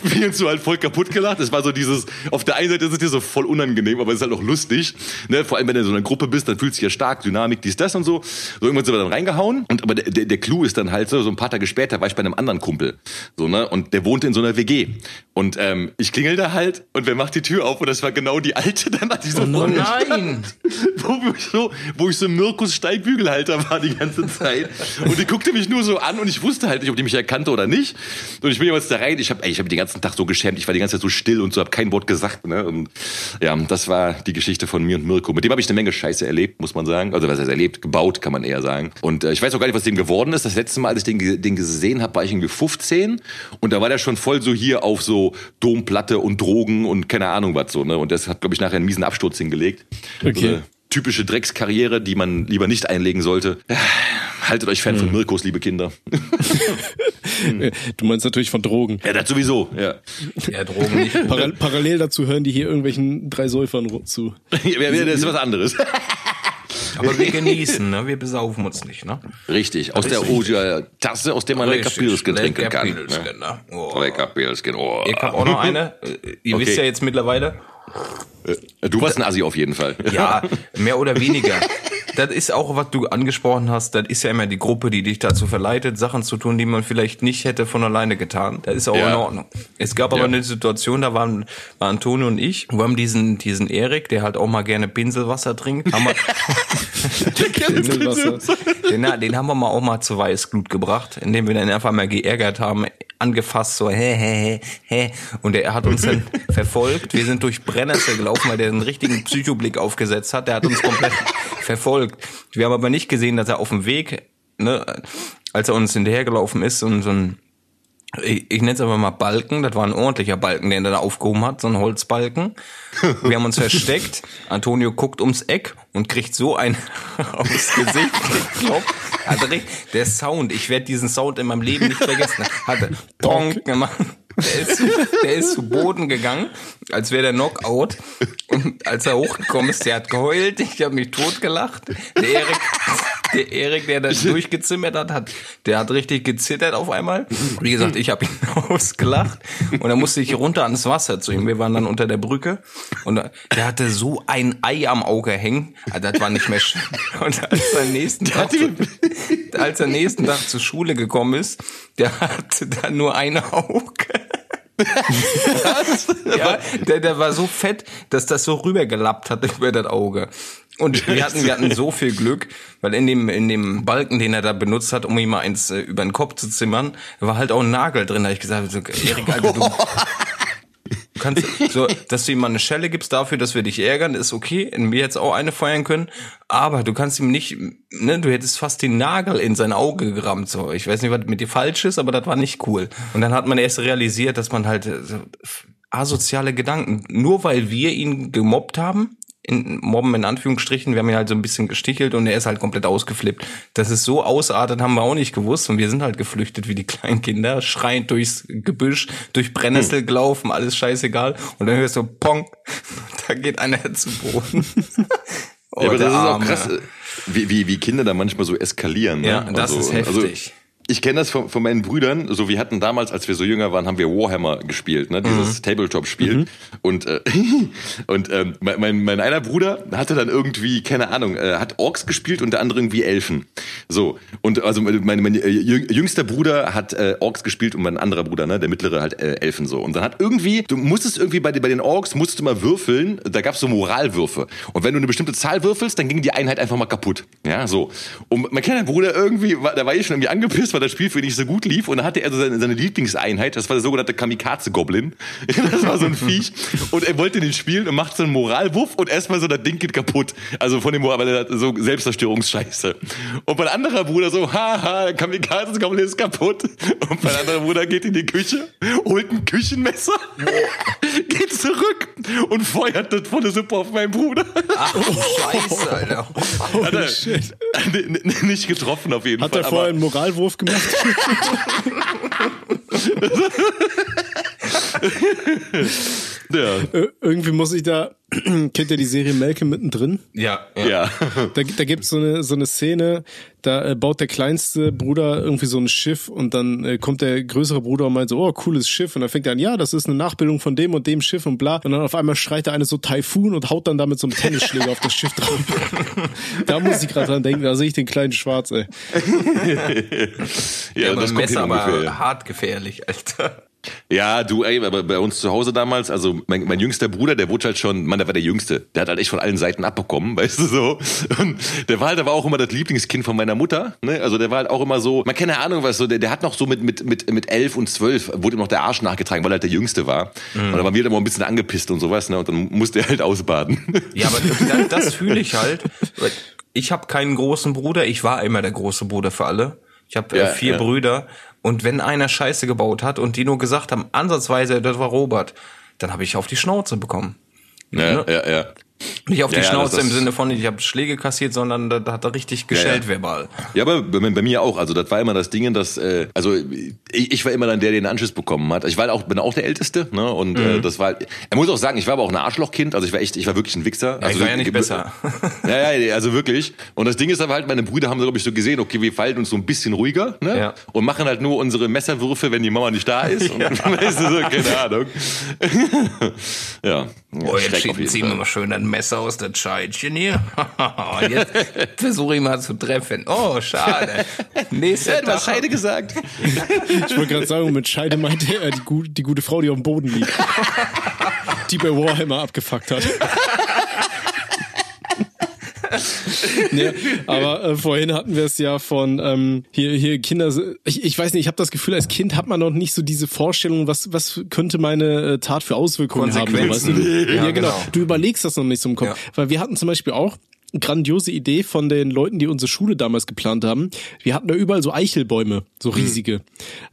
wir uns so halt voll kaputt gelacht. Es war so dieses, auf der einen Seite ist es dir so voll unangenehm, aber es ist halt auch lustig. Ne? Vor allem, wenn du in so einer Gruppe bist, dann fühlst du dich ja stark, Dynamik, dies, das und so. So irgendwann sind wir dann reingehauen. Und aber der, der, der Clou ist dann halt so, so ein paar Tage später war ich bei einem anderen Kumpel. So, ne? Und der wohnte in so einer WG. Und ähm, ich klingel da halt und wer macht die Tür auf? Und das war genau die alte, dann hatte ich so Oh nein! wo ich so, wo ich so Mirkus Steigbügelhalter war die ganze Zeit. Und die guckte mich nur so an und ich wusste halt nicht, ob die mich erkannte oder nicht. Und ich bin jetzt da rein, ich habe ich hab den ganzen Tag so geschämt, ich war die ganze Zeit so still und so, habe kein Wort gesagt. Ne? Und ja, das war die Geschichte von mir und Mirko. Mit dem habe ich eine Menge Scheiße erlebt, muss man sagen. Also was heißt erlebt, gebaut, kann man eher sagen. Und äh, ich weiß auch gar nicht, was dem geworden ist. Das letzte Mal, als ich den, den gesehen habe, war ich irgendwie 15 und da war der schon voll so hier auf so Domplatte und Drogen und keine Ahnung was so. Ne? Und das hat, glaube ich, nachher einen miesen Absturz hingelegt. Okay. Typische Dreckskarriere, die man lieber nicht einlegen sollte. Haltet euch fern von Mirkos, liebe Kinder. Du meinst natürlich von Drogen. Ja, das sowieso. Ja. Ja, Drogen nicht. Paral parallel dazu hören die hier irgendwelchen drei Säufern zu. Ja, Das ist was anderes. Aber wir genießen, ne? Wir besaufen uns nicht, ne? Richtig, aus der Oja-Tasse, aus der man lecker Pilsken trinken lecker kann. Pilsken, ne? Oh. Lecker Pilsken. Oh. Ich hab auch noch eine. Äh, Ihr Okay. wisst ja jetzt mittlerweile, Du warst ein Assi auf jeden Fall. Ja, mehr oder weniger. Das ist auch, was du angesprochen hast, das ist ja immer die Gruppe, die dich dazu verleitet, Sachen zu tun, die man vielleicht nicht hätte von alleine getan. Das ist auch Ja. in Ordnung. Es gab aber Ja. eine Situation, da waren, waren Antonio und ich, wir haben diesen, diesen Erik, der halt auch mal gerne Pinselwasser trinkt, haben wir, Pinselwasser. den, den haben wir mal auch mal zu Weißglut gebracht, indem wir dann einfach mal geärgert haben, angefasst, so, hä, hä, hä, hä. Und er hat uns dann verfolgt. Wir sind durch Brennnessel gelaufen, weil der einen richtigen Psychoblick aufgesetzt hat. Der hat uns komplett verfolgt. Wir haben aber nicht gesehen, dass er auf dem Weg, ne, als er uns hinterhergelaufen ist und so ein, ich, ich nenne es aber mal Balken, das war ein ordentlicher Balken, den er da aufgehoben hat, so ein Holzbalken. Wir haben uns versteckt. Antonio guckt ums Eck und kriegt so ein aufs Gesicht geklopft. Hat richtig, der Sound, ich werde diesen Sound in meinem Leben nicht vergessen. Hat er Donk gemacht. Der ist, der ist zu Boden gegangen, als wäre der Knockout. Und als er hochgekommen ist, der hat geheult. Ich habe mich totgelacht. Der Erik, der Erik, der das durchgezimmert hat, hat, der hat richtig gezittert auf einmal. Wie gesagt, ich habe ihn ausgelacht. Und dann musste ich runter ans Wasser zu ihm. Wir waren dann unter der Brücke. Und der hatte so ein Ei am Auge hängen. Also das war nicht mehr schön. Und als er nächsten Tag, zu, als er nächsten Tag zur Schule gekommen ist, der hatte dann nur ein Auge. ja, der, der war so fett, dass das so rübergelappt hat über das Auge. Und wir hatten, wir hatten so viel Glück, weil in dem, in dem Balken, den er da benutzt hat, um ihm mal eins äh, über den Kopf zu zimmern, war halt auch ein Nagel drin. Da hab ich gesagt, so, Erik, Alter, du, du kannst, so, dass du ihm mal eine Schelle gibst dafür, dass wir dich ärgern, ist okay. Wir jetzt auch eine feuern können. Aber du kannst ihm nicht, ne, du hättest fast den Nagel in sein Auge gerammt. So, ich weiß nicht, was mit dir falsch ist, aber das war nicht cool. Und dann hat man erst realisiert, dass man halt äh, so, asoziale Gedanken, nur weil wir ihn gemobbt haben, in, mobben in Anführungsstrichen, wir haben ihn halt so ein bisschen gestichelt und er ist halt komplett ausgeflippt. Dass es so ausartet, haben wir auch nicht gewusst und wir sind halt geflüchtet wie die kleinen Kinder, schreiend durchs Gebüsch, durch Brennnessel gelaufen, alles scheißegal und dann hörst du Pong, da geht einer zu Boden. Oh, ja, aber das ist auch krass, äh, wie, wie, wie Kinder da manchmal so eskalieren. Ne? Ja, das ist Also, heftig. Ich kenne das von, von meinen Brüdern. So, wir hatten damals, als wir so jünger waren, haben wir Warhammer gespielt, ne? Mhm. dieses Tabletop-Spiel. Und äh, und ähm, mein, mein, mein einer Bruder hatte dann irgendwie, keine Ahnung, äh, hat Orks gespielt und der andere irgendwie Elfen. So und also mein, mein, mein äh, jüng- jüngster Bruder hat äh, Orks gespielt und mein anderer Bruder, ne, der mittlere halt äh, Elfen so. Und dann hat irgendwie, du musstest irgendwie bei, den- bei den Orks musstest du mal würfeln. Da gab's so Moralwürfe. Und wenn du eine bestimmte Zahl würfelst, dann ging die Einheit einfach mal kaputt. Ja, so. Und mein kleiner Bruder irgendwie, war, da war ich schon irgendwie angepisst, weil das Spiel für ihn nicht so gut lief. Und dann hatte er so seine, seine Lieblingseinheit, das war der sogenannte Kamikaze-Goblin. Das war so ein Viech. Und er wollte den spielen und macht so einen Moralwurf und erstmal so, das Ding geht kaputt. Also von dem Moral, weil er hat so Selbstzerstörungsscheiße. Und mein anderer Bruder so, haha, der Kamikaze-Goblin ist kaputt. Und mein anderer Bruder geht in die Küche, holt ein Küchenmesser, geht zurück und feuert das volle Suppe auf meinen Bruder. Ach, Scheiße, Alter. Hat er n- nicht getroffen auf jeden Hat Fall. er vorher einen Moralwurf gemacht? gemacht. ja. Ir irgendwie muss ich da, kennt ihr die Serie Malcolm mittendrin? Ja, Ja. Da, da gibt's so eine, so eine Szene, da äh, baut der kleinste Bruder irgendwie so ein Schiff und dann äh, kommt der größere Bruder und meint so, oh, cooles Schiff. Und dann fängt er an, ja, das ist eine Nachbildung von dem und dem Schiff und bla. Und dann auf einmal schreit der eine so Taifun und haut dann damit so einen Tennisschläger auf das Schiff drauf. da muss ich gerade dran denken, da sehe ich den kleinen Schwarz, ey. ja, das das kommt Messer aber ungefähr, ja. hart gefährlich, Alter. Ja, du, ey, aber bei uns zu Hause damals, also mein, mein jüngster Bruder, der wurde halt schon, Mann, der war der Jüngste. Der hat halt echt von allen Seiten abbekommen, weißt du so. Und der war halt aber auch immer das Lieblingskind von meiner Mutter, ne? Also der war halt auch immer so, man keine Ahnung, was so, der, der hat noch so mit, mit, mit, mit elf und zwölf, wurde ihm noch der Arsch nachgetragen, weil er halt der Jüngste war. Und da waren wir dann immer ein bisschen angepisst und sowas, ne? Und dann musste er halt ausbaden. Ja, aber das, das fühle ich halt. Ich habe keinen großen Bruder, ich war immer der große Bruder für alle. Ich habe äh, Ja, vier ja. Brüder und wenn einer Scheiße gebaut hat und die nur gesagt haben, ansatzweise, das war Robert, dann habe ich auf die Schnauze bekommen. ja, ja, ja. Nicht auf die Ja, ja, Schnauze im Sinne von, ich habe Schläge kassiert, sondern da, da hat er richtig geschellt ja. verbal. Ja, aber bei, bei mir auch. Also das war immer das Ding, dass äh, also ich, ich war immer dann der, der den Anschluss bekommen hat. Ich war auch bin auch der Älteste, ne? Und Mhm. äh, das war. Er muss auch sagen, ich war aber auch ein Arschlochkind. Also ich war echt, ich war wirklich ein Wichser. Ja, also ich war ja nicht besser. Ja, ja, also wirklich. Und das Ding ist aber halt, meine Brüder haben, glaube ich, so gesehen, okay, wir fallen uns so ein bisschen ruhiger, ne? Ja. Und machen halt nur unsere Messerwürfe, wenn die Mama nicht da ist. Und, weißt du, so, keine Ahnung. ja. Oh, jetzt ziehen wir mal schön ein Messer aus der Scheidchen hier. Und jetzt versuche ich mal zu treffen. Oh, schade. Nächster Ja, du hast Tag. Scheide gesagt. Ich wollte gerade sagen, mit Scheide meinte er die, die gute Frau, die auf dem Boden liegt. die bei Warhammer abgefuckt hat. nee, aber äh, vorhin hatten wir es ja von ähm, hier hier Kinder. Ich, ich weiß nicht, ich habe das Gefühl, als Kind hat man noch nicht so diese Vorstellung, was was könnte meine äh, Tat für Auswirkungen haben. Weißt du? Ja, Ja, genau. genau. Du überlegst das noch nicht so im Kopf, Ja. weil wir hatten zum Beispiel auch grandiose Idee von den Leuten, die unsere Schule damals geplant haben. Wir hatten da überall so Eichelbäume, so riesige.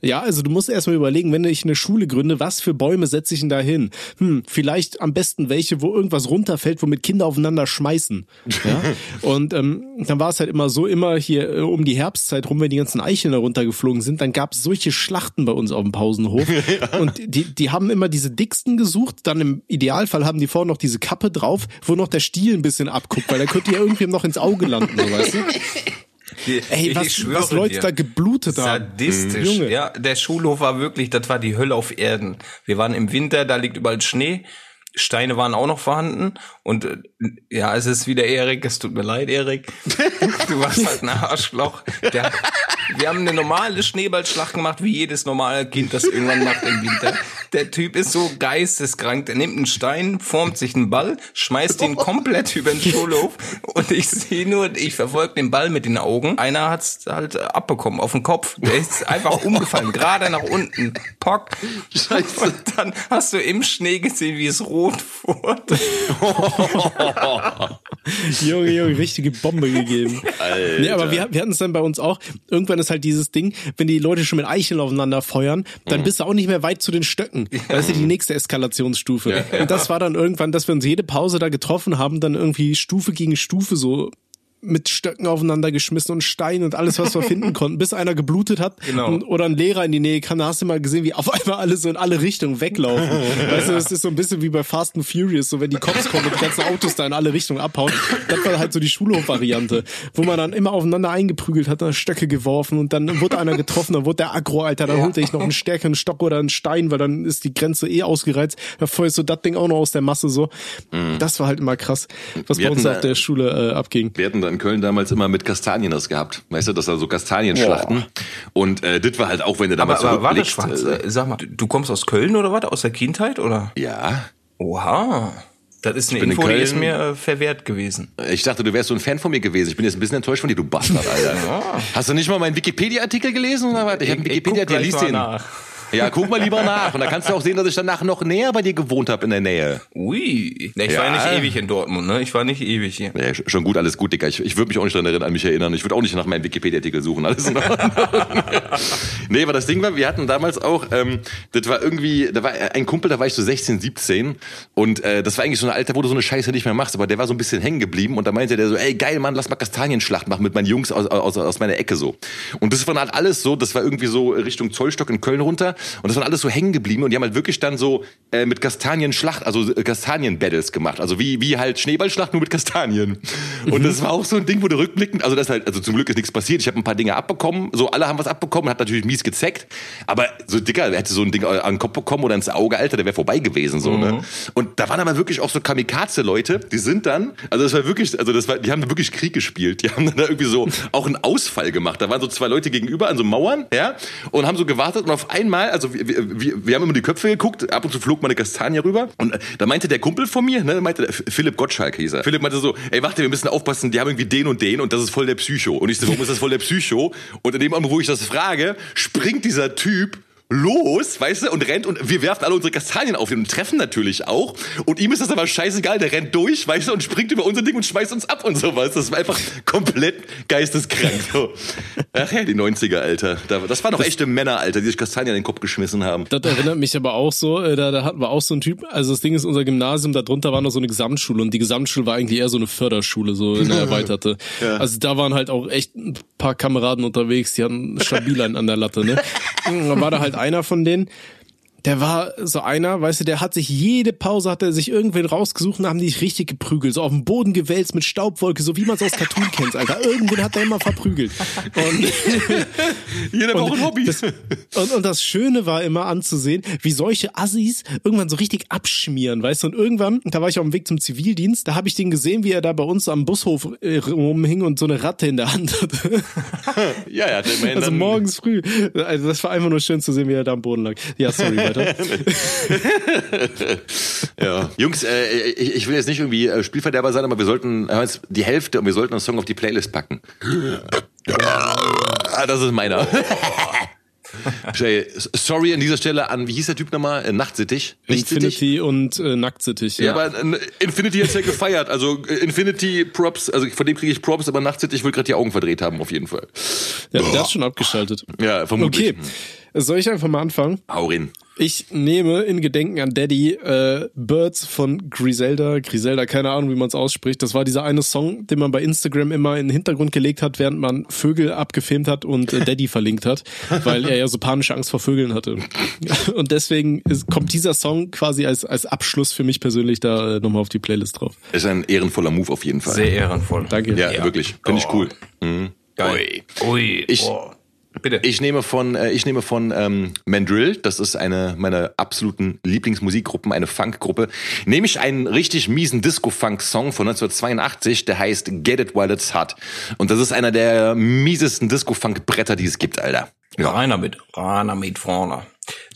Ja, also du musst erstmal überlegen, wenn ich eine Schule gründe, was für Bäume setze ich denn da hin? Hm, vielleicht am besten welche, wo irgendwas runterfällt, womit Kinder aufeinander schmeißen. Ja? Und ähm, dann war es halt immer so, immer hier äh, um die Herbstzeit rum, wenn die ganzen Eicheln da runtergeflogen sind, dann gab es solche Schlachten bei uns auf dem Pausenhof. Und die, die haben immer diese dicksten gesucht, dann im Idealfall haben die vorne noch diese Kappe drauf, wo noch der Stiel ein bisschen abguckt, weil der könnte ja irgendwie noch ins Auge landen, so weißt du? Ey, Ich was, schwöre was Leute dir. da geblutet haben. Sadistisch. Junge. Ja, der Schulhof war wirklich, das war die Hölle auf Erden. Wir waren im Winter, da liegt überall Schnee. Steine waren auch noch vorhanden. Und äh, ja, es ist wieder Erik. Es tut mir leid, Erik. Du warst halt ein Arschloch. Der, wir haben eine normale Schneeballschlacht gemacht, wie jedes normale Kind das irgendwann macht im Winter. Der Typ ist so geisteskrank. Der nimmt einen Stein, formt sich einen Ball, schmeißt ihn komplett über den Schulhof. Und ich sehe nur, ich verfolge den Ball mit den Augen. Einer hat's halt abbekommen auf den Kopf. Der ist einfach umgefallen, gerade nach unten. Pock. Scheiße. Und dann hast du im Schnee gesehen, wie es rot wurde. Junge, Junge, richtige Bombe gegeben. Alter. Nee, aber wir, wir hatten es dann bei uns auch. Irgendwann ist halt dieses Ding, wenn die Leute schon mit Eicheln aufeinander feuern, dann Mhm. bist du auch nicht mehr weit zu den Stöcken. Das ist ja die nächste Eskalationsstufe. Ja. Und das war dann irgendwann, dass wir uns jede Pause da getroffen haben, dann irgendwie Stufe gegen Stufe so mit Stöcken aufeinander geschmissen und Steinen und alles, was wir finden konnten, bis einer geblutet hat Genau. und, oder ein Lehrer in die Nähe kam. Da hast du mal gesehen, wie auf einmal alle so in alle Richtungen weglaufen. weißt du, das ist so ein bisschen wie bei Fast and Furious, so wenn die Cops kommen und die ganzen Autos da in alle Richtungen abhauen. Das war halt so die Schulhof-Variante, wo man dann immer aufeinander eingeprügelt hat, dann Stöcke geworfen und dann wurde einer getroffen, dann wurde der aggro, Alter, dann holte ich noch einen stärkeren Stock oder einen Stein, weil dann ist die Grenze eh ausgereizt. Da feuerst du das Ding auch noch aus der Masse so. Das war halt immer krass, was Mhm. Wir bei uns auf der Schule äh, abging. Wir hatten da in Köln damals immer mit Kastanien das gehabt. Weißt du, das war so Kastanienschlachten. Und äh, das war halt auch, wenn du Aber, damals aber warte, zurückblickst, Schwarz, äh, äh, sag mal, du kommst aus Köln oder was? Aus der Kindheit oder? Ja. Oha. Das ist eine bin in Info, die Köln. ist mir äh, verwehrt gewesen. Ich dachte, du wärst so ein Fan von mir gewesen. Ich bin jetzt ein bisschen enttäuscht von dir, du Bastard, Alter. Hast du nicht mal meinen Wikipedia-Artikel gelesen oder was? Ich habe einen Ich- ich guck Wikipedia-Artikel, liest den. nach. Ja, guck mal lieber nach. Und da kannst du auch sehen, dass ich danach noch näher bei dir gewohnt habe in der Nähe. Ui. Nee, ich Ja. war ja nicht ewig in Dortmund, ne? Ich war nicht ewig hier. Ja, schon gut, alles gut, Digga. Ich, ich würde mich auch nicht dran erinnern, an mich erinnern. Ich würde auch nicht nach meinem Wikipedia-Artikel suchen. Alles in Ordnung. nee, aber das Ding war, wir hatten damals auch, ähm, das war irgendwie, da war ein Kumpel, da war ich so 16, 17 und äh, das war eigentlich so ein Alter, wo du so eine Scheiße nicht mehr machst, aber der war so ein bisschen hängen geblieben und da meinte der so, ey geil, Mann, lass mal Kastanienschlacht machen mit meinen Jungs aus, aus, aus meiner Ecke so. Und das war halt alles so, das war irgendwie so Richtung Zollstock in Köln runter Und das waren alles so hängen geblieben und die haben halt wirklich dann so äh, mit Kastanien Schlacht, also äh, Kastanien-Battles gemacht. Also wie, wie halt Schneeballschlacht, nur mit Kastanien. Und das war auch so ein Ding, wo du rückblickend, also das halt, also zum Glück ist nichts passiert. Ich habe ein paar Dinge abbekommen, so alle haben was abbekommen, hat natürlich mies gezeckt. Aber so dicker, hätte so ein Ding an den Kopf bekommen oder ins Auge, Alter, der wäre vorbei gewesen, so, ne? Und da waren aber wirklich auch so Kamikaze-Leute, die sind dann, also das war wirklich, also das war, die haben da wirklich Krieg gespielt. Die haben dann da irgendwie so auch einen Ausfall gemacht. Da waren so zwei Leute gegenüber an so Mauern, ja, und haben so gewartet und auf einmal, also wir, wir, wir haben immer die Köpfe geguckt, ab und zu flog mal eine Kastanie rüber und da meinte der Kumpel von mir, ne, meinte Philipp Gottschalk hieß er. Philipp meinte so, ey, warte, wir müssen aufpassen, die haben irgendwie den und den und das ist voll der Psycho. Und ich so, warum ist das voll der Psycho? Und in dem Moment, wo ich das frage, springt dieser Typ los, weißt du, und rennt und wir werfen alle unsere Kastanien auf ihn und treffen natürlich auch. Und ihm ist das aber scheißegal, der rennt durch, weißt du, und springt über unser Ding und schmeißt uns ab und sowas. Das war einfach komplett geisteskrank. So. Ach ja, die 90er, Alter. Das war noch das, echte Männer, Alter, die sich Kastanien in den Kopf geschmissen haben. Das erinnert mich aber auch so, äh, da, da hatten wir auch so einen Typ, also das Ding ist, unser Gymnasium, da drunter war noch so eine Gesamtschule und die Gesamtschule war eigentlich eher so eine Förderschule, so eine erweiterte. ja. Also da waren halt auch echt paar Kameraden unterwegs, die hatten stabil an der Latte, ne? Dann war da halt einer von denen, der war so einer, weißt du, der hat sich jede Pause, hat er sich irgendwen rausgesucht und haben die richtig geprügelt. So auf dem Boden gewälzt mit Staubwolke, so wie man es aus Cartoon kennt, Alter. Irgendwen hat er immer verprügelt. Und, Jeder braucht ein Hobby. Das, und, und das Schöne war immer anzusehen, wie solche Assis irgendwann so richtig abschmieren, weißt du. Und irgendwann, da war ich auf dem Weg zum Zivildienst, da habe ich den gesehen, wie er da bei uns am Bushof äh, rumhing und so eine Ratte in der Hand hatte. ja, ja, der Also morgens früh. Also das war einfach nur schön zu sehen, wie er da am Boden lag. Ja, sorry, weiter. ja. Jungs, äh, ich, ich, will jetzt nicht irgendwie äh, Spielverderber sein, aber wir sollten äh, die Hälfte und wir sollten einen Song auf die Playlist packen. Ah, das ist meiner. Sorry an dieser Stelle an, wie hieß der Typ nochmal? Äh, Nachtsittich? Infinity und äh, Nacktsittich, ja. Ja, aber äh, Infinity hat's ja gefeiert. Also äh, Infinity Props, also von dem kriege ich Props, aber Nachtsittich will gerade die Augen verdreht haben, auf jeden Fall. Ja, der hat schon abgeschaltet. Ja, vermutlich. Okay. Soll ich einfach mal anfangen? Hau rein. Ich nehme in Gedenken an Daddy äh, Birds von Griselda, Griselda, keine Ahnung, wie man es ausspricht. Das war dieser eine Song, den man bei Instagram immer in den Hintergrund gelegt hat, während man Vögel abgefilmt hat und äh, Daddy verlinkt hat, weil er ja so panische Angst vor Vögeln hatte. Und deswegen ist, kommt dieser Song quasi als, als Abschluss für mich persönlich da äh, nochmal auf die Playlist drauf. Ist ein ehrenvoller Move auf jeden Fall. Sehr ehrenvoll. Danke. Ja, ja. wirklich. Finde ich oh. cool. Mhm. Geil. Ui. Ui. Ich, oh. Bitte. Ich nehme von, äh, ich nehme von ähm, Mandrill, das ist eine meiner absoluten Lieblingsmusikgruppen, eine Funkgruppe, nehme ich einen richtig miesen Disco-Funk-Song von 1982, der heißt Get It While It's Hot. Und das ist einer der miesesten Disco-Funk-Bretter, die es gibt, Alter. Ja. Reiner mit, reiner mit vorne.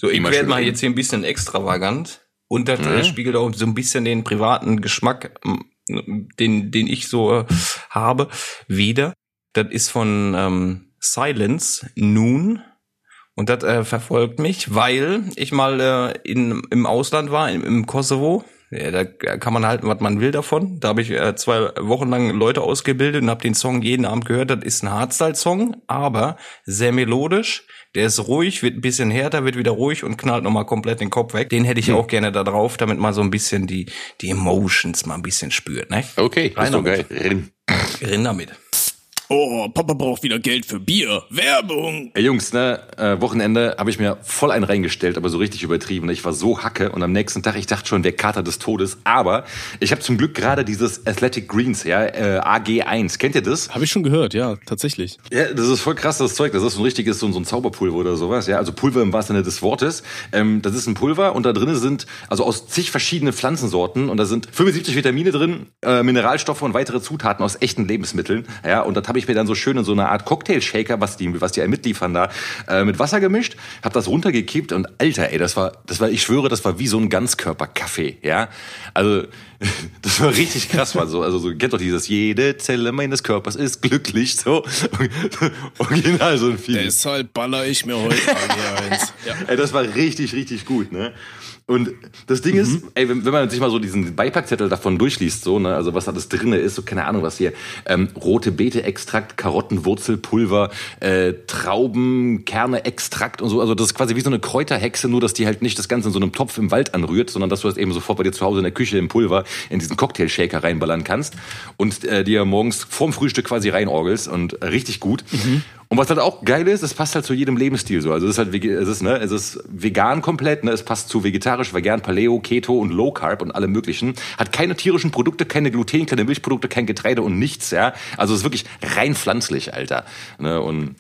So, ich werde mal jetzt hier ein bisschen extravagant und das mhm. spiegelt auch so ein bisschen den privaten Geschmack, den, den ich so äh, habe, wieder. Das ist von ähm, Silence Noon. Und das äh, verfolgt mich, weil ich mal äh, in, im Ausland war, im, im Kosovo. Ja, da kann man halten, was man will davon. Da habe ich äh, zwei Wochen lang Leute ausgebildet und habe den Song jeden Abend gehört. Das ist ein Hardstyle-Song, aber sehr melodisch. Der ist ruhig, wird ein bisschen härter, wird wieder ruhig und knallt nochmal komplett den Kopf weg. Den hätte ich hm. auch gerne da drauf, damit man so ein bisschen die, die Emotions mal ein bisschen spürt. Ne? Okay, Rein ist so geil. Rin. Rin damit. Oh, Papa braucht wieder Geld für Bier. Werbung. Ey Jungs, ne, äh, Wochenende habe ich mir voll einen reingestellt, aber so richtig übertrieben. Ich war so hacke und am nächsten Tag, ich dachte schon, der Kater des Todes. Aber ich habe zum Glück gerade dieses Athletic Greens, ja, äh, AG1. Kennt ihr das? Habe ich schon gehört, ja, tatsächlich. Ja, das ist voll krass, das Zeug. Das ist so ein richtiges, so, so ein Zauberpulver oder sowas, ja. Also Pulver im wahrsten Sinne des Wortes. Ähm, das ist ein Pulver und da drinnen sind, also aus zig verschiedenen Pflanzensorten und da sind 75 Vitamine drin, äh, Mineralstoffe und weitere Zutaten aus echten Lebensmitteln. Ja, und das habe ich mir dann so schön in so einer Art Cocktail-Shaker, was die, was die mitliefern da, äh, mit Wasser gemischt, hab das runtergekippt und Alter, ey, das war, das war, ich schwöre, das war wie so ein Ganzkörper-Kaffee, ja. Also, das war richtig krass, war so, also so, kennt doch dieses, jede Zelle meines Körpers ist glücklich, so. Original, so ein Feeling. Deshalb baller ich mir heute eins. Ja. Ey, das war richtig, richtig gut, ne. Und das Ding mhm. ist, ey, wenn, wenn, man sich mal so diesen Beipackzettel davon durchliest, so, ne, also was da das drinne ist, so keine Ahnung, was hier, ähm, rote Beete-Extrakt, Karottenwurzelpulver, äh, Traubenkerne-Extrakt und so, also das ist quasi wie so eine Kräuterhexe, nur dass die halt nicht das Ganze in so einem Topf im Wald anrührt, sondern dass du das eben sofort bei dir zu Hause in der Küche im Pulver in diesen Cocktail-Shaker reinballern kannst und äh, dir morgens vorm Frühstück quasi reinorgelst und äh, richtig gut. Mhm. Und was halt auch geil ist, es passt halt zu jedem Lebensstil so. Also es ist halt es ist, ne, es ist vegan komplett, ne, es passt zu vegetarisch, vegan, Paleo, Keto und Low Carb und allem möglichen. Hat keine tierischen Produkte, keine Gluten, keine Milchprodukte, kein Getreide und nichts, ja. Also es ist wirklich rein pflanzlich, Alter. Ne, und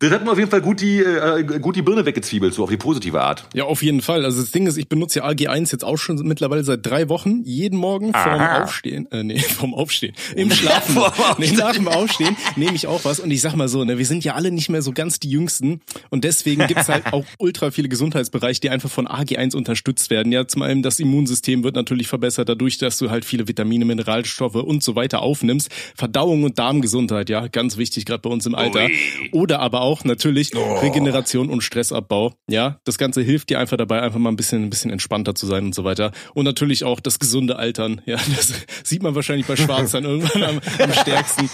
das hat mir auf jeden Fall gut die, äh, gut die Birne weggezwiebelt, so auf die positive Art. Ja, auf jeden Fall. Also das Ding ist, ich benutze ja AG1 jetzt auch schon mittlerweile seit drei Wochen, jeden Morgen vorm Aha. Aufstehen, äh, nee, vorm Aufstehen, im Schlafen, nee, nach dem Aufstehen nehme ich auch was und ich sag mal so, ne, wir sind ja alle nicht mehr so ganz die Jüngsten und deswegen gibt's halt auch ultra viele Gesundheitsbereiche, die einfach von AG1 unterstützt werden. Ja, zum einen das Immunsystem wird natürlich verbessert dadurch, dass du halt viele Vitamine, Mineralstoffe und so weiter aufnimmst. Verdauung und Darmgesundheit, ja, ganz wichtig, gerade bei uns im Alter. Oder aber auch natürlich Regeneration und Stressabbau. Ja, das Ganze hilft dir einfach dabei, einfach mal ein bisschen, ein bisschen entspannter zu sein und so weiter. Und natürlich auch das gesunde Altern. Ja, das sieht man wahrscheinlich bei Schwarz dann irgendwann am, am stärksten.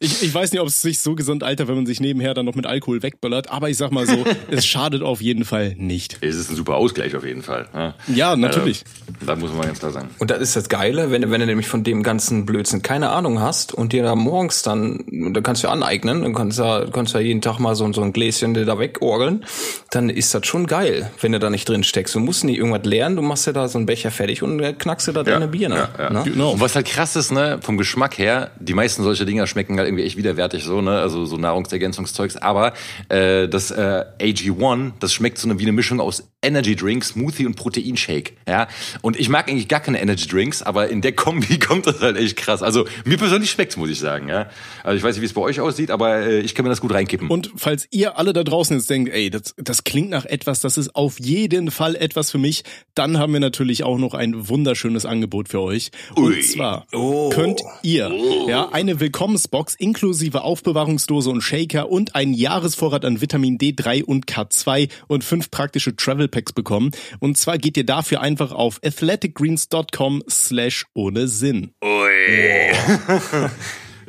Ich, ich weiß nicht, ob es sich so gesund altert, wenn man sich nebenher dann noch mit Alkohol wegböllert. Aber ich sag mal so, es schadet auf jeden Fall nicht. Es ist ein super Ausgleich auf jeden Fall. Ja, Ja, natürlich. Äh, da muss man ganz klar sagen. Und das ist das Geile, wenn, du- wenn du nämlich von dem ganzen Blödsinn keine Ahnung hast und dir da morgens dann, da kannst du ja aneignen, dann kannst du ja, kannst ja jeden Tag mal so, so ein Gläschen da wegorgeln, dann ist das schon geil, wenn du da nicht drin steckst. Du musst nicht irgendwas lernen, du machst dir da so einen Becher fertig und knackst dir da deine Birne. Ja, ja. Ne? Genau. Und was halt krass ist, ne, vom Geschmack her, die meisten solcher Dinger schmecken halt irgendwie echt widerwärtig so, ne, also so Nahrungsergänzungszeugs, aber äh, das äh, AG1, das schmeckt so eine, wie eine Mischung aus Energy Drink, Smoothie und Proteinshake, ja. Und ich mag eigentlich gar keine Energy Drinks, aber in der Kombi kommt das halt echt krass. Also mir persönlich schmeckt's, muss ich sagen, ja. Also ich weiß nicht, wie es bei euch aussieht, aber äh, ich kann mir das gut reinkippen. Und falls ihr alle da draußen jetzt denkt, ey, das, das klingt nach etwas, das ist auf jeden Fall etwas für mich, dann haben wir natürlich auch noch ein wunderschönes Angebot für euch. Und Ui. zwar könnt ihr ja eine Willkommensbox inklusive Aufbewahrungsdose und Shaker und einen Jahresvorrat an Vitamin D3 und K2 und fünf praktische Travel Packs bekommen. Und zwar geht ihr dafür einfach auf athleticgreens.com slash ohne Sinn.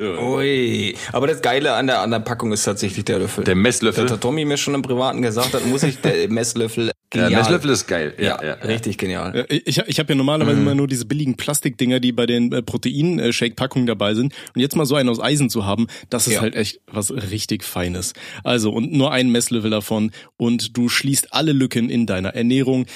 Ui. Aber das Geile an der, an der Packung ist tatsächlich der Löffel. Der Messlöffel. Das hat Tommy mir schon im Privaten gesagt, das muss ich, der Messlöffel, Der genial. Messlöffel ist geil. Ja, richtig genial. Ja, Ich, ich habe ja normalerweise immer nur diese billigen Plastikdinger, die bei den äh, Protein-Shake-Packungen dabei sind. Und jetzt mal so einen aus Eisen zu haben, das ist Ja. halt echt was richtig Feines. Also, und nur ein Messlöffel davon und du schließt alle Lücken in deiner Ernährung.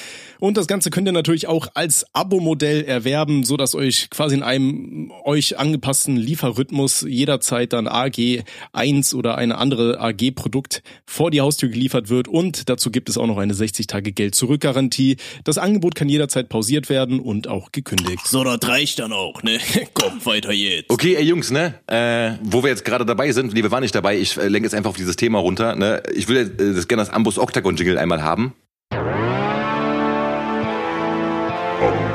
Und das Ganze könnt ihr natürlich auch als Abo-Modell erwerben, so dass euch quasi in einem euch angepassten Lieferrhythmus jederzeit dann AG 1 oder eine andere AG-Produkt vor die Haustür geliefert wird. Und dazu gibt es auch noch eine 60 Tage Geld-Zurück-Garantie. Das Angebot kann jederzeit pausiert werden und auch gekündigt. So, das reicht dann auch, ne? Komm, weiter jetzt. Okay, ey Jungs, ne, äh, wo wir jetzt gerade dabei sind, nee, wir waren nicht dabei, ich äh, lenke jetzt einfach auf dieses Thema runter, ne, ich will äh, das gerne das Ambus Octagon Jingle einmal haben.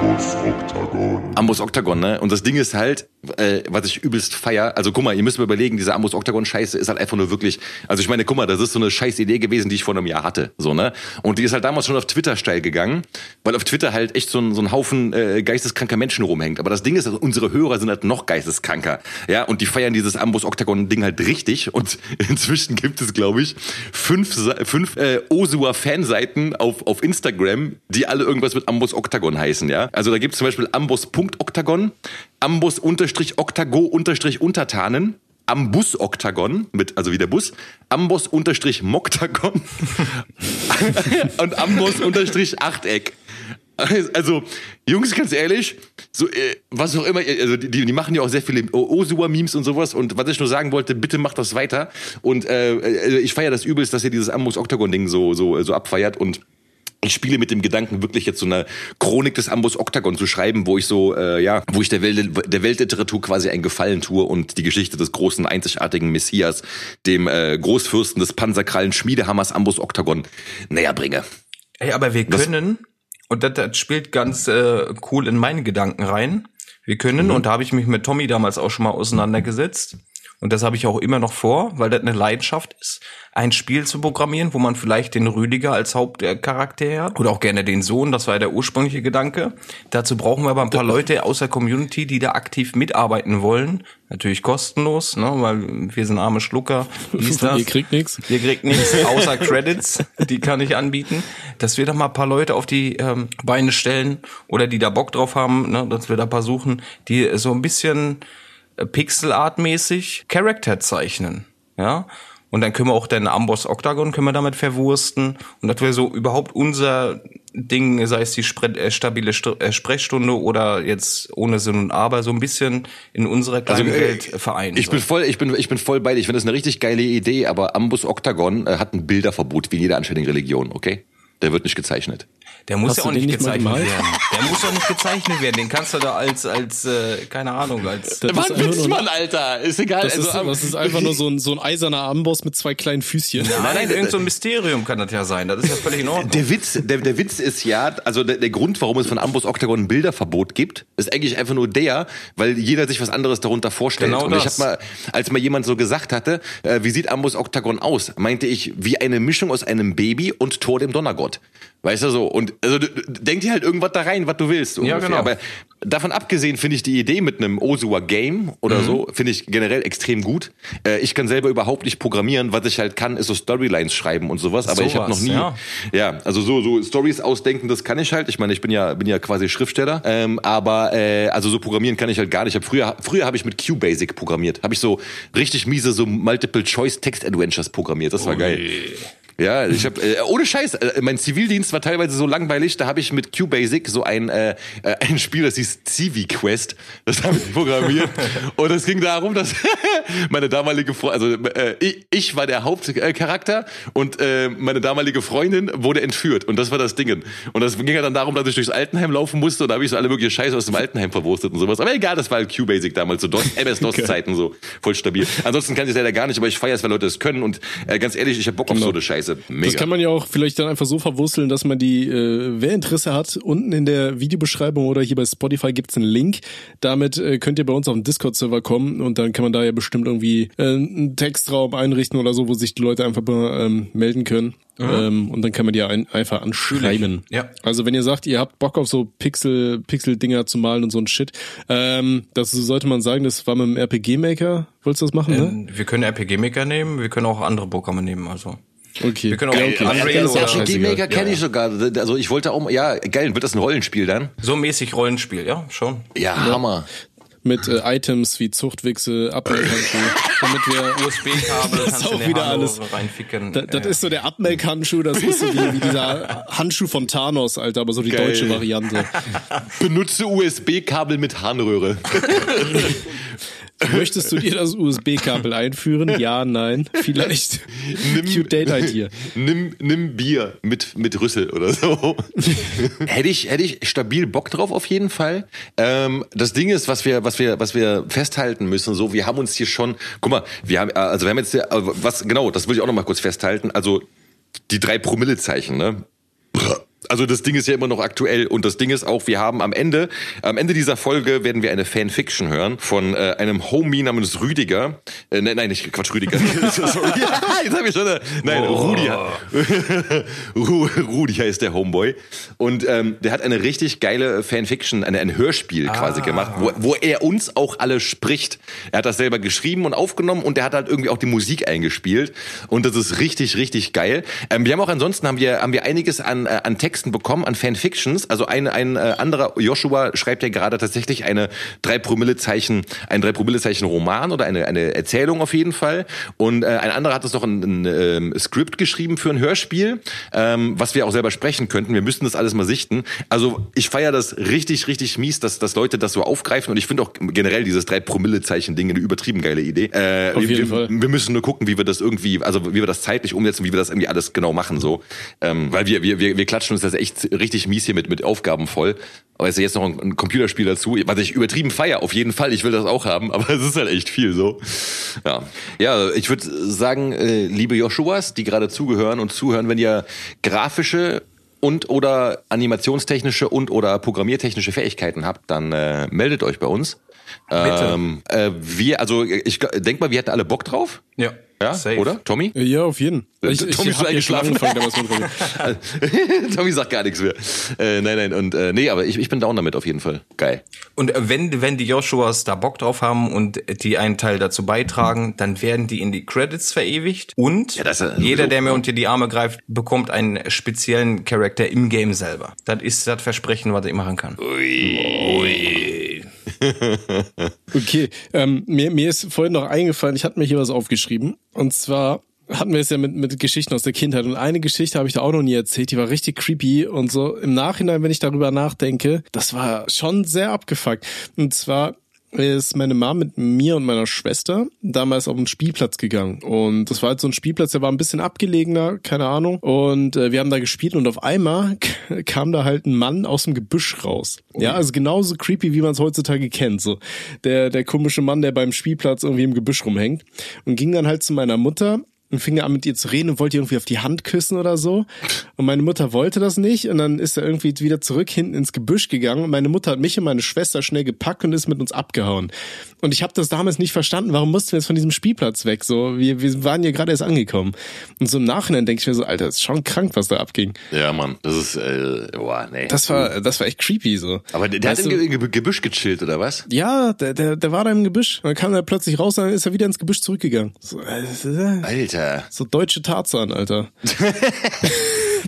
Ambus Octagon. Ambus Octagon, ne? Und das Ding ist halt, äh, was ich übelst feier. Also guck mal, ihr müsst mir überlegen, diese Ambus Octagon Scheiße ist halt einfach nur wirklich. Also ich meine, guck mal, das ist so eine scheiß Idee gewesen, die ich vor einem Jahr hatte, so ne. Und die ist halt damals schon auf Twitter steil gegangen, weil auf Twitter halt echt so ein, so ein Haufen äh, geisteskranker Menschen rumhängt. Aber das Ding ist, also unsere Hörer sind halt noch geisteskranker, ja. Und die feiern dieses Ambus Octagon Ding halt richtig. Und inzwischen gibt es, glaube ich, fünf fünf äh, Osua Fanseiten auf auf Instagram, die alle irgendwas mit Ambus Octagon heißen, ja. Also da gibt es zum Beispiel Ambus.octagon, Ambus-Octago-Untertanen, Ambus-Octagon, mit, also wie der Bus, Ambus-Moktagon und Ambus-Achteck. Also, Jungs, ganz ehrlich, so, äh, was auch immer, also die, die machen ja auch sehr viele Osua-Memes und sowas. Und was ich nur sagen wollte, bitte macht das weiter. Und äh, äh, ich feiere das übelst, dass ihr dieses Ambus-Octagon-Ding so, so, so abfeiert. Und ich spiele mit dem Gedanken, wirklich jetzt so eine Chronik des Ambus Octagon zu schreiben, wo ich so, äh, ja, wo ich der, Welt, der Weltliteratur quasi einen Gefallen tue und die Geschichte des großen, einzigartigen Messias, dem äh, Großfürsten des Panzerkrallen Schmiedehammers Ambus Octagon, näher bringe. Ey, aber wir Das- können, und das, das spielt ganz äh, cool in meine Gedanken rein, wir können, und da habe ich mich mit Tommy damals auch schon mal auseinandergesetzt, und das habe ich auch immer noch vor, weil das eine Leidenschaft ist, ein Spiel zu programmieren, wo man vielleicht den Rüdiger als Hauptcharakter hat oder auch gerne den Sohn, das war ja der ursprüngliche Gedanke. Dazu brauchen wir aber ein paar Leute aus der Community, die da aktiv mitarbeiten wollen. Natürlich kostenlos, ne, weil wir sind arme Schlucker. Dies, das. Ihr kriegt nichts. Ihr kriegt nichts außer Credits, die kann ich anbieten. Dass wir da mal ein paar Leute auf die ähm, Beine stellen oder die da Bock drauf haben, ne, dass wir da ein paar suchen, die so ein bisschen Pixel-Art-mäßig Charakter zeichnen. Ja. Und dann können wir auch den Amboss Octagon können wir damit verwursten. Und das wäre so überhaupt unser Ding, sei es die Spre äh, stabile St äh, Sprechstunde oder jetzt ohne Sinn und Aber, so ein bisschen in unserer kleinen Also, äh, Welt vereinen. Ich bin voll, ich bin, ich bin voll bei dir. Ich finde das eine richtig geile Idee, aber Ambus Octagon äh, hat ein Bilderverbot wie in jeder anständigen Religion, okay? Der wird nicht gezeichnet. Der muss Hast ja auch nicht nicht gezeichnet werden. Der muss auch nicht gezeichnet werden. Den kannst du da als, als, äh, keine Ahnung, als. Das ist Mann, Alter. Ist egal. Das, ist, also, das ist einfach nur so ein, so ein eiserner Amboss mit zwei kleinen Füßchen. Nein, nein, irgend so ein Mysterium kann das ja sein. Das ist ja völlig in Ordnung. Der Witz, der, der Witz ist ja, also der, der Grund, warum es von Ambus Octagon ein Bilderverbot gibt, ist eigentlich einfach nur der, weil jeder sich was anderes darunter vorstellt. Genau und ich habe mal, als mal jemand so gesagt hatte, äh, wie sieht Ambus Octagon aus, meinte ich, wie eine Mischung aus einem Baby und Thor dem Donnergott. Weißt du so? Und also d- d- denk dir halt irgendwas da rein, was du willst. ungefähr. genau. Aber davon abgesehen finde ich die Idee mit einem Osua Game oder Mhm. so, finde ich generell extrem gut. Äh, ich kann selber überhaupt nicht programmieren. Was ich halt kann, ist so Storylines schreiben und sowas. Aber ich habe noch nie, ja. ja, also so so Stories ausdenken, das kann ich halt. Ich meine, ich bin ja bin ja quasi Schriftsteller, ähm, aber äh, also so programmieren kann ich halt gar nicht. Ich hab früher früher habe ich mit QBasic programmiert. Habe ich so richtig miese so Multiple Choice Text Adventures programmiert. Das war geil. Ja, ich habe äh, ohne Scheiß, äh, mein Zivildienst war teilweise so langweilig, da habe ich mit QBasic so ein äh, äh, ein Spiel, das hieß Civi Quest, das habe ich programmiert und es ging darum, dass meine damalige Freundin, also äh, ich, war der Hauptcharakter und äh, meine damalige Freundin wurde entführt und das war das Ding. Und das ging ja dann darum, dass ich durchs Altenheim laufen musste und da habe ich so alle mögliche Scheiße aus dem Altenheim verwurstet und sowas. Aber egal, das war halt QBasic damals, so DOS, MS-DOS-Zeiten so, voll stabil. Ansonsten kann ich es leider gar nicht, aber ich feiere es, weil Leute es können und äh, ganz ehrlich, ich habe Bock auf so eine Scheiße. Mega. Das kann man ja auch vielleicht dann einfach so verwurzeln, dass man die, äh, wer Interesse hat, unten in der Videobeschreibung oder hier bei Spotify gibt's einen Link. Damit äh, könnt ihr bei uns auf den Discord-Server kommen und dann kann man da ja bestimmt irgendwie äh, einen Textraum einrichten oder so, wo sich die Leute einfach mal ähm, melden können. Ähm, und dann kann man die ein, einfach anschreiben. Ja. Also wenn ihr sagt, ihr habt Bock auf so Pixel, Pixel-Dinger zu malen und so ein Shit, ähm, das sollte man sagen, das war mit dem RPG-Maker. Wolltest du das machen, ne? Ähm, Wir können RPG Maker nehmen, wir können auch andere Programme nehmen, also. Okay. Wir können auch Ja, okay. Unreal Ja, oder- scheißegal. RPG Maker kenne Ja. ich sogar. Also ich wollte auch, ja, geil, wird das ein Rollenspiel dann? So mäßig Rollenspiel, ja, schon. Ja, Hammer. mit äh, Items wie Zuchtwichse, Abmelkhandschuh, damit wir USB-Kabel Das ist kannst du auch in die wieder alles. reinficken. Da, das Ja. ist so der Abmelkhandschuh, das ist so wie, wie dieser Handschuh von Thanos, Alter, aber so die Geil. deutsche Variante. Benutze USB-Kabel mit Harnröhre. Möchtest du dir das USB-Kabel einführen? Ja, nein, vielleicht. Cute Date Idea. Nimm, nimm Bier mit, mit Rüssel oder so. hätte ich, hätte ich stabil Bock drauf auf jeden Fall. Ähm, das Ding ist, was wir, was wir, was wir festhalten müssen, so, wir haben uns hier schon, guck mal, wir haben, also wir haben jetzt, hier, äh, was, genau, das will ich auch noch mal kurz festhalten, also, die drei Promillezeichen, ne? Also das Ding ist ja immer noch aktuell und das Ding ist auch, wir haben am Ende, am Ende dieser Folge werden wir eine Fanfiction hören von äh, einem Homie namens Rüdiger. Äh, nein, nein, nicht Quatsch, Rüdiger. Sorry. Ja, jetzt habe ich schon. Eine, nein, Rudi. Ru, Rudi heißt der Homeboy und ähm, der hat eine richtig geile Fanfiction, eine, ein Hörspiel quasi gemacht, wo, wo er uns auch alle spricht. Er hat das selber geschrieben und aufgenommen und er hat halt irgendwie auch die Musik eingespielt und das ist richtig, richtig geil. Ähm, wir haben auch ansonsten haben wir haben wir einiges an äh, an Texten bekommen, an Fanfictions. Also ein ein äh, anderer Joshua schreibt ja gerade tatsächlich eine drei Promille Zeichen, ein drei Promille Zeichen Roman oder eine eine Erzählung auf jeden Fall. Und äh, ein anderer hat uns noch ein, ein ähm, Skript geschrieben für ein Hörspiel, ähm, was wir auch selber sprechen könnten. Wir müssten das alles mal sichten. Also ich feiere das richtig, richtig mies, dass, dass Leute das so aufgreifen. Und ich finde auch generell dieses drei Promille Zeichen Ding eine übertrieben geile Idee. Äh, Auf jeden wir, Fall. wir müssen nur gucken, wie wir das irgendwie, also wie wir das zeitlich umsetzen, wie wir das irgendwie alles genau machen so, ähm, weil wir wir wir, wir klatschen uns das echt richtig mies hier mit mit Aufgaben voll. Aber ist jetzt noch ein, ein Computerspiel dazu, was ich übertrieben feier. Auf jeden Fall, ich will das auch haben, aber es ist halt echt viel so. Ja, ja, ich würde sagen, äh, liebe Joshuas, die gerade zugehören und zuhören, wenn ihr grafische und oder animationstechnische und oder programmiertechnische Fähigkeiten habt, dann äh, meldet euch bei uns. Ähm, äh, wir, also ich denk mal, wir hatten alle Bock drauf. Ja, Ja, safe. oder? Tommy? Ja, auf jeden. Ich, Tommy ich ist eingeschlafen. Tommy sagt gar nichts mehr. Äh, nein, nein, und äh, nee, aber ich, ich bin down damit auf jeden Fall. Geil. Und äh, wenn, wenn die Joshuas da Bock drauf haben und die einen Teil dazu beitragen, dann werden die in die Credits verewigt. Und Ja, ja jeder, der mir unter die Arme greift, bekommt einen speziellen Charakter im Game selber. Das ist das Versprechen, was ich machen kann. Okay, ähm, mir, mir ist vorhin noch eingefallen, ich hatte mir hier was aufgeschrieben. Und zwar hatten wir es ja mit, mit Geschichten aus der Kindheit. Und eine Geschichte habe ich da auch noch nie erzählt, die war richtig creepy. Und so im Nachhinein, wenn ich darüber nachdenke, das war schon sehr abgefuckt. Und zwar ist meine Mom mit mir und meiner Schwester damals auf den Spielplatz gegangen. Und das war halt so ein Spielplatz, der war ein bisschen abgelegener, keine Ahnung. Und äh, wir haben da gespielt und auf einmal kam da halt ein Mann aus dem Gebüsch raus. Ja, also genauso creepy, wie man es heutzutage kennt. So der, der komische Mann, der beim Spielplatz irgendwie im Gebüsch rumhängt. Und ging dann halt zu meiner Mutter und fing an mit ihr zu reden und wollte irgendwie auf die Hand küssen oder so. Und meine Mutter wollte das nicht und dann ist er irgendwie wieder zurück hinten ins Gebüsch gegangen und meine Mutter hat mich und meine Schwester schnell gepackt und ist mit uns abgehauen. Und ich habe das damals nicht verstanden, warum mussten wir jetzt von diesem Spielplatz weg? So, wir, wir waren ja gerade erst angekommen. Und so im Nachhinein denke ich mir so, Alter, das ist schon krank, was da abging. Ja, Mann, das ist, äh, boah, nee. Das war, das war echt creepy so. Aber der, der hat im Ge Gebüsch gechillt, oder was? Ja, der, der, der war da im Gebüsch. Und dann kam er plötzlich raus und dann ist er wieder ins Gebüsch zurückgegangen. So, äh, Alter. So deutsche Tarzan, Alter.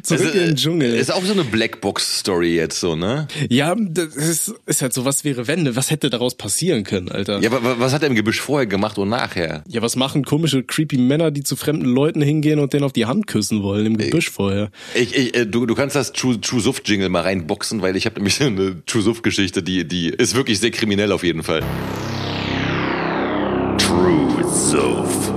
Zurück Das, in äh, den Dschungel. Ist auch so eine Blackbox-Story jetzt so, ne? Ja, das ist, ist halt so, was wäre wenn? Was hätte daraus passieren können, Alter? Ja, aber was hat er im Gebüsch vorher gemacht und nachher? Ja, was machen komische, creepy Männer, die zu fremden Leuten hingehen und denen auf die Hand küssen wollen im Gebüsch vorher? Ich, ich, äh, du, du kannst das True, True Suff Jingle mal reinboxen, weil ich habe nämlich eine True Suff Geschichte, die, die ist wirklich sehr kriminell auf jeden Fall. True Suff.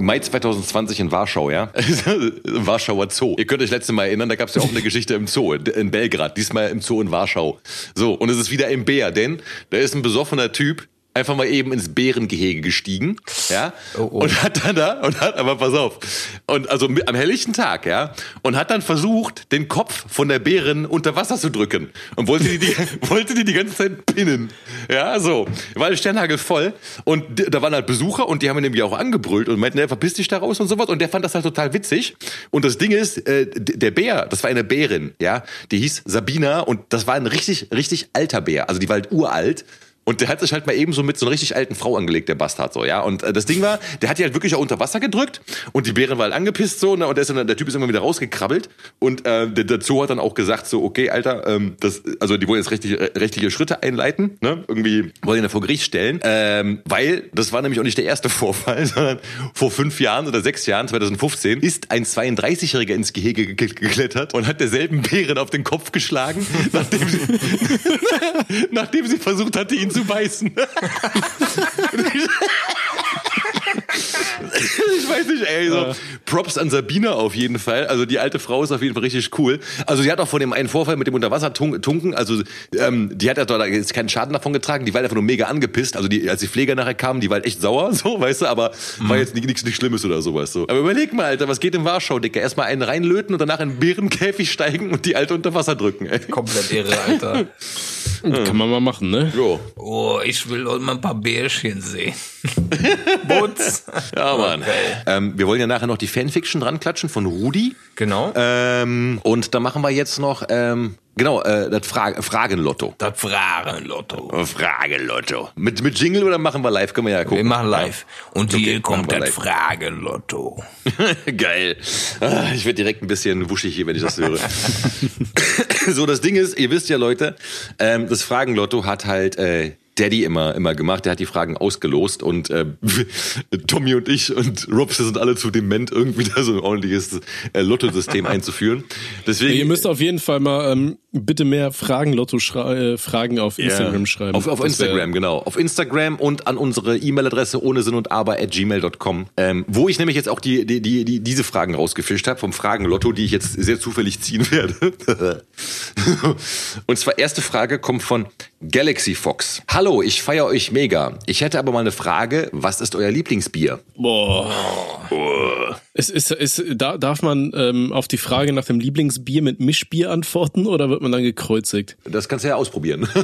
Mai 2020 in Warschau, ja? Warschauer Zoo. Ihr könnt euch letzte Mal erinnern, da gab es ja auch eine Geschichte im Zoo, in Belgrad, diesmal im Zoo in Warschau. So, und es ist wieder im Bär, denn da ist ein besoffener Typ einfach mal eben ins Bärengehege gestiegen, ja? Oh, oh. Und hat dann da, und hat, aber pass auf, und also am helllichten Tag, ja? Und hat dann versucht, den Kopf von der Bärin unter Wasser zu drücken. Und wollte die, die wollte die die ganze Zeit pinnen. Ja, so. War der Sternhagel voll. Und da waren halt Besucher und die haben ihn nämlich auch angebrüllt und meinten, ja, verpiss dich da raus und sowas. Und der fand das halt total witzig. Und das Ding ist, äh, der Bär, das war eine Bärin, ja? Die hieß Sabina und das war ein richtig, richtig alter Bär. Also die war halt uralt. Und der hat sich halt mal eben so mit so einer richtig alten Frau angelegt, der Bastard so, ja. Und äh, das Ding war, der hat die halt wirklich auch unter Wasser gedrückt und die Bären war halt angepisst so, ne? Und der, ist dann, der Typ ist immer wieder rausgekrabbelt und äh, der, der Zoo hat dann auch gesagt so, okay, Alter, ähm, das, also die wollen jetzt rechtliche, äh, rechtliche Schritte einleiten, ne? Irgendwie wollen ihn da vor Gericht stellen, ähm, weil das war nämlich auch nicht der erste Vorfall, sondern vor fünf Jahren oder sechs Jahren, 2015, ist ein 32-Jähriger ins Gehege ge- geklettert und hat derselben Bären auf den Kopf geschlagen, nachdem sie, nachdem sie versucht hatte, ihn zu beißen. ich weiß nicht, ey, so Props an Sabina auf jeden Fall. Also die alte Frau ist auf jeden Fall richtig cool. Also sie hat auch von dem einen Vorfall mit dem Unterwassertunken, also ähm, die hat ja da jetzt keinen Schaden davon getragen, die war einfach nur mega angepisst. Also die, als die Pfleger nachher kamen, die war halt echt sauer, so, weißt du, aber war jetzt nicht- nichts nicht Schlimmes oder sowas. So. Aber überleg mal, Alter, was geht in Warschau, Dicker? Erstmal einen reinlöten und danach in einen Bärenkäfig steigen und die alte unter Wasser drücken, ey. Komplett irre, Alter. Kann man mal machen, ne? Jo. Oh, ich will mal ein paar Bärchen sehen. Butz. Ja, Mann. Ähm, wir wollen ja nachher noch die Fanfiction dran klatschen von Rudi. Genau. Ähm, und da machen wir jetzt noch, ähm, genau, äh, das Fra Fragenlotto. Das Fragenlotto. Fragenlotto. Mit, mit Jingle oder machen wir live? Können wir ja gucken. Wir machen live. Und Okay, hier kommt das live. Fragenlotto. Geil. Ah, Ich werde direkt ein bisschen wuschig hier, wenn ich das höre. so, das Ding ist, ihr wisst ja, Leute, ähm, das Fragenlotto hat halt äh, Daddy immer immer gemacht. Der hat die Fragen ausgelost und äh, Tommy und ich und Robs sind alle zu dement, irgendwie da so ein ordentliches äh, Lotto-System einzuführen. Deswegen Ihr müsst auf jeden Fall mal ähm, bitte mehr Fragen, Lotto-Fragen auf Instagram Ja. schreiben. Auf, auf Instagram, genau. Auf Instagram und an unsere E-Mail-Adresse ohne Sinn und Aber at gmail.com, ähm, wo ich nämlich jetzt auch die, die, die, die diese Fragen rausgefischt habe vom Fragenlotto, die ich jetzt sehr zufällig ziehen werde. und zwar erste Frage kommt von Galaxy Fox. Hallo, ich feiere euch mega. Ich hätte aber mal eine Frage. Was ist euer Lieblingsbier? Boah. Es ist, ist, da, darf man ähm, auf die Frage nach dem Lieblingsbier mit Mischbier antworten oder wird man dann gekreuzigt? Das kannst du ja ausprobieren.